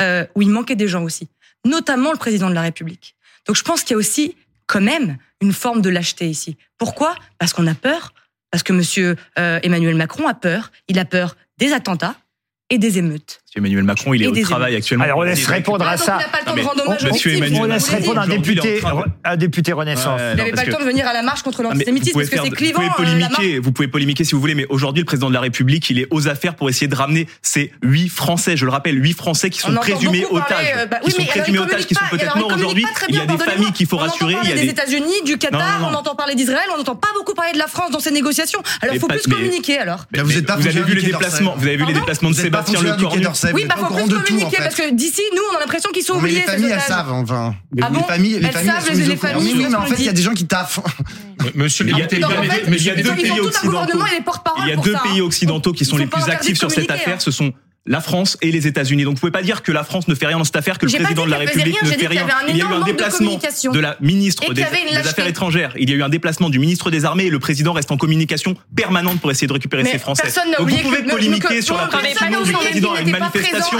euh, où il manquait des gens aussi, notamment le président de la République. Donc je pense qu'il y a aussi quand même une forme de lâcheté ici. Pourquoi? Parce qu'on a peur, parce que Monsieur euh, Emmanuel Macron a peur. Il a peur des attentats et des émeutes. Emmanuel Macron, il est au travail actuellement. Alors on laisse répondre à ça. Il n'a pas le temps de rendre hommage aux Monsieur victimes. Emmanuel On laisse répondre un est en député, un député Renaissance. Il n'avait pas le temps de venir à la marche contre Ah, l'antisémitisme pouvez parce que c'est clivant. Vous pouvez euh, polémiquer, vous pouvez polémiquer si vous voulez, mais aujourd'hui, le président de la République, il est aux affaires pour essayer de ramener ces huit Français, je le rappelle, huit Français qui On sont présumés otages, qui oui, sont présumés otages, qui sont peut-être morts aujourd'hui. Il y a des familles qu'il faut on rassurer. entend Il y a parler des États-Unis, du Qatar, on entend parler d'Israël, on n'entend pas beaucoup parler de la France dans ces négociations. Alors il faut plus communiquer alors. Vous êtes pas vous avez vu les déplacements, vous avez vu les Pardon déplacements de Sébastien Lecornu. Oui, êtes bah plus en communiquer fait. parce que d'ici, nous, on a l'impression qu'ils sont Non, mais oubliés. les familles, elles savent, enfin. Ah les familles, les Elles familles, savent, les- familles, Oui, mais en fait, il y a des gens qui taffent. Monsieur Il y a- deux pays occidentaux. gouvernement et les porte-parole Il y a deux pays hein. occidentaux qui sont les plus actifs sur cette communiquer, affaire. hein. Ce sont la France et les États-Unis. Donc vous pouvez pas dire que la France ne fait rien dans cette affaire, que le président de la République rien, ne fait rien. Il y a eu un de déplacement de la ministre des. Affaires étrangères. Il y a eu un déplacement du ministre des Armées et le président reste en communication permanente pour essayer de récupérer Mais ses Français. Donc vous pouvez que- que- polémiquer que- sur la fallait du président à une manifestation.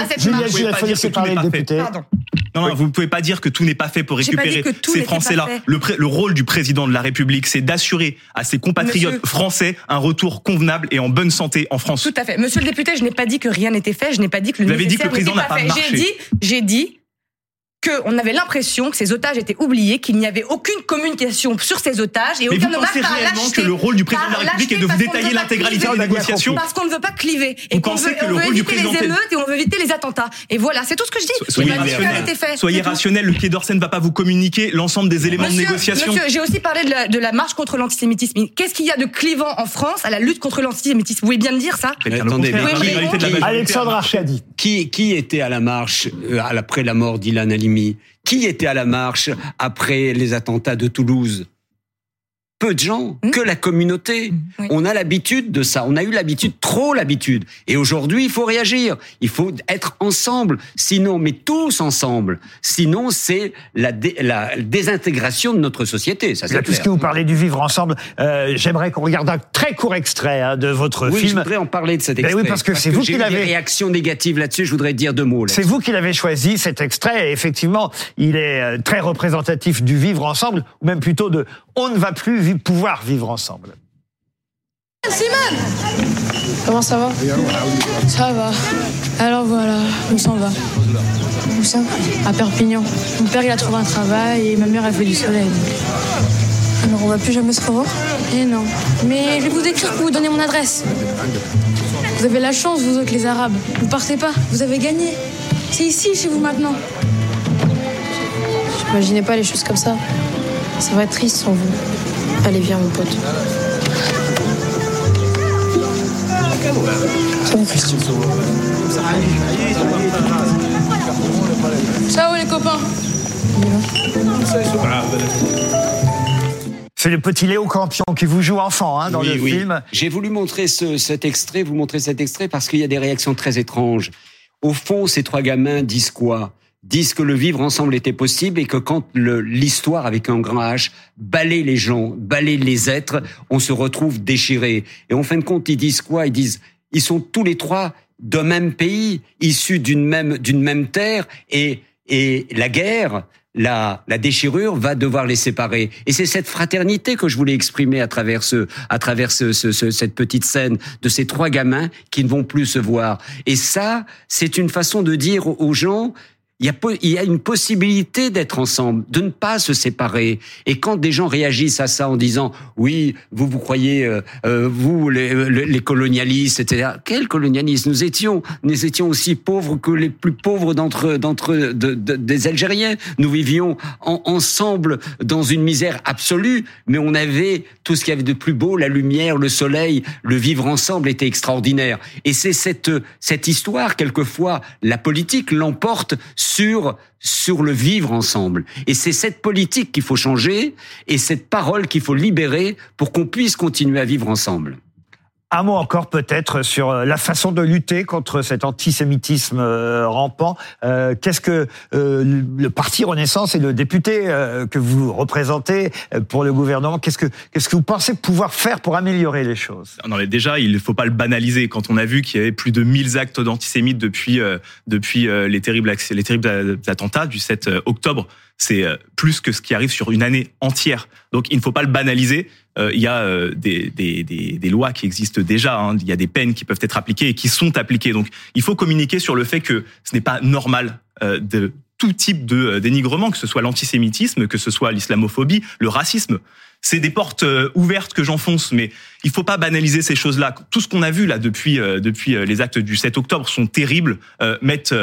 Non, non, vous ne pouvez pas dire que tout n'est pas fait pour J'ai pas dit récupérer que tout ces Français-là. fait. Le, le rôle du président de la République, c'est d'assurer à ses compatriotes français un retour convenable et en bonne santé en France. Tout à fait. Monsieur le député, je n'ai pas dit que rien n'était fait, je n'ai pas dit que le Vous nécessaire n'était pas fait. J'ai dit, j'ai dit qu'on avait l'impression que ces otages étaient oubliés, qu'il n'y avait aucune communication sur ces otages et Mais aucun vous hommage pensez réellement que le rôle du président de la République est de vous parce qu'on détailler ne veut pas l'intégralité cliver. des négociations Parce qu'on ne veut pas cliver et Vous qu'on pensez veut, que le on veut rôle du éviter les émeutes et on veut éviter les attentats. Et voilà, c'est tout ce que je dis. Soyez rationnel. Soyez rationnel. Le Quai d'Orsay ne va pas vous communiquer l'ensemble des éléments de Monsieur, négociation. monsieur, j'ai aussi parlé de la, de la marche contre l'antisémitisme. Qu'est-ce qu'il y a de clivant en France à la lutte contre l'antisémitisme? Vous voulez bien me dire ça? Mais Attendez, mais qui- de qui- Alexandre a marché. Arcadi. Qui, qui était à la marche euh, après la mort d'Ilan Halimi? Qui était à la marche après les attentats de Toulouse? Peu de gens, que la communauté. On a l'habitude de ça. On a eu l'habitude, trop l'habitude. Et aujourd'hui, il faut réagir. Il faut être ensemble. Sinon, mais tous ensemble. Sinon, c'est la, dé- la désintégration de notre société. Ça, c'est. Puisque vous parlez du vivre ensemble, euh, j'aimerais qu'on regarde un très court extrait hein, de votre Oui, je film. voudrais en parler de cet Ben extrait. oui, parce que c'est vous qui eu des l'avez. réactions négatives là-dessus. Je voudrais dire deux mots. C'est vous qui l'avez choisi, cet extrait. Et effectivement, il est euh, très représentatif du vivre ensemble, ou même plutôt de on ne va plus pouvoir vivre ensemble. Simone Comment ça va? Ça va. Alors voilà, où s'en va Où ça À Perpignan. Mon père il a trouvé un travail et ma mère elle fait du soleil. Alors on va plus jamais se revoir? Eh non. Mais je vais vous écrire pour vous donner mon adresse. Vous avez la chance, vous autres les Arabes. Vous partez pas, vous avez gagné. C'est ici chez vous maintenant. J'imaginais pas les choses comme ça. Ça va être triste sans vous. Allez, viens mon pote. Ciao les copains C'est le petit Léo Campion qui vous joue enfant hein, dans Oui, le oui. film. J'ai voulu montrer ce- cet extrait, vous montrer cet extrait parce qu'il y a des réactions très étranges. Au fond, ces trois gamins disent quoi? Disent que le vivre ensemble était possible et que quand l'histoire avec un grand H balaye les gens, balaye les êtres, on se retrouve déchiré. Et en fin de compte, ils disent quoi? Ils disent, ils sont tous les trois d'un même pays, issus d'une même d'une même terre, et et la guerre, la, la déchirure va devoir les séparer. Et c'est cette fraternité que je voulais exprimer à travers ce, à travers ce, ce- ce- cette petite scène de ces trois gamins qui ne vont plus se voir. Et ça, c'est une façon de dire aux gens, il y, a, il y a une possibilité d'être ensemble, de ne pas se séparer. Et quand des gens réagissent à ça en disant oui, vous vous croyez euh, euh, vous les, les- les colonialistes, etc. Quels colonialistes Nous étions, nous étions aussi pauvres que les plus pauvres d'entre d'entre de- de- des Algériens. Nous vivions en- ensemble dans une misère absolue, mais on avait tout ce qu'il y avait de plus beau, la lumière, le soleil, le vivre ensemble était extraordinaire. Et c'est cette cette histoire quelquefois la politique l'emporte sur le vivre ensemble. Et c'est cette politique qu'il faut changer et cette parole qu'il faut libérer pour qu'on puisse continuer à vivre ensemble. Un mot encore peut-être sur euh, la façon de lutter contre cet antisémitisme euh, rampant. Euh, Qu'est-ce que euh, le parti Renaissance et le député euh, que vous représentez euh, pour le gouvernement, qu'est-ce que qu'est-ce que vous pensez pouvoir faire pour améliorer les choses? Non, mais déjà, il ne faut pas le banaliser. Quand on a vu qu'il y avait plus de 1000 actes d'antisémites depuis, depuis les, terribles, les terribles attentats du 7 octobre, c'est plus que ce qui arrive sur une année entière. Donc il ne faut pas le banaliser. il y a des, des, des, des, lois qui existent déjà, hein. il y a des peines qui peuvent être appliquées et qui sont appliquées. Donc il faut communiquer sur le fait que ce n'est pas normal de tout type de dénigrement, que ce soit l'antisémitisme, que ce soit l'islamophobie, le racisme c'est des portes euh, ouvertes que j'enfonce, mais il faut pas banaliser ces choses-là. Tout ce qu'on a vu là depuis euh, depuis euh, les actes du 7 octobre sont terribles, euh, mettent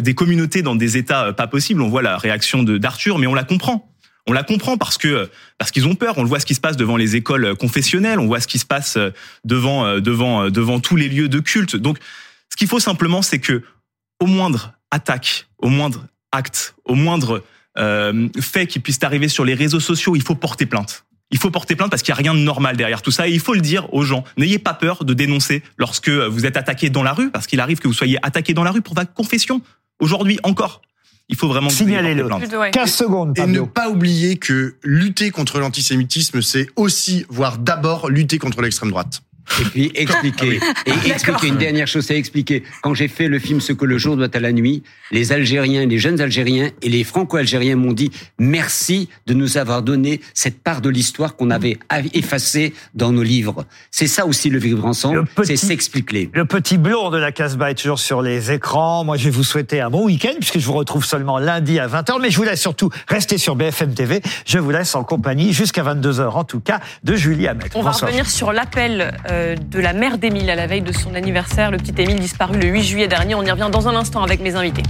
des communautés dans des états pas possibles. On voit la réaction de d'Arthur, mais on la comprend. On la comprend parce que parce qu'ils ont peur. On le voit ce qui se passe devant les écoles confessionnelles, on voit ce qui se passe devant devant devant tous les lieux de culte. Donc, ce qu'il faut simplement, c'est que au moindre attaque, au moindre acte, au moindre euh, fait qui puisse arriver sur les réseaux sociaux, il faut porter plainte. Il faut porter plainte parce qu'il n'y a rien de normal derrière tout ça et il faut le dire aux gens. N'ayez pas peur de dénoncer lorsque vous êtes attaqué dans la rue parce qu'il arrive que vous soyez attaqué dans la rue pour votre confession. Aujourd'hui encore. Il faut vraiment signaler le 15 secondes. Et ne pas oublier que lutter contre l'antisémitisme, c'est aussi, voire d'abord, lutter contre l'extrême droite. Et puis expliquer. Ah, et expliquer une dernière chose, c'est expliquer. Quand j'ai fait le film Ce que le jour doit à la nuit, les Algériens, les jeunes Algériens et les Franco-Algériens m'ont dit merci de nous avoir donné cette part de l'histoire qu'on avait effacée dans nos livres. C'est ça aussi le vivre ensemble, c'est s'expliquer. Le petit blond de la Casbah est toujours sur les écrans. Moi, je vais vous souhaiter un bon week-end puisque je vous retrouve seulement lundi à 20h. Mais je vous laisse surtout rester sur BFM TV. Je vous laisse en compagnie jusqu'à 22h en tout cas de Julie Hamet. On va revenir sur l'appel euh, de la mère d'Émile à la veille de son anniversaire. Le petit Émile disparu le 8 juillet dernier. On y revient dans un instant avec mes invités.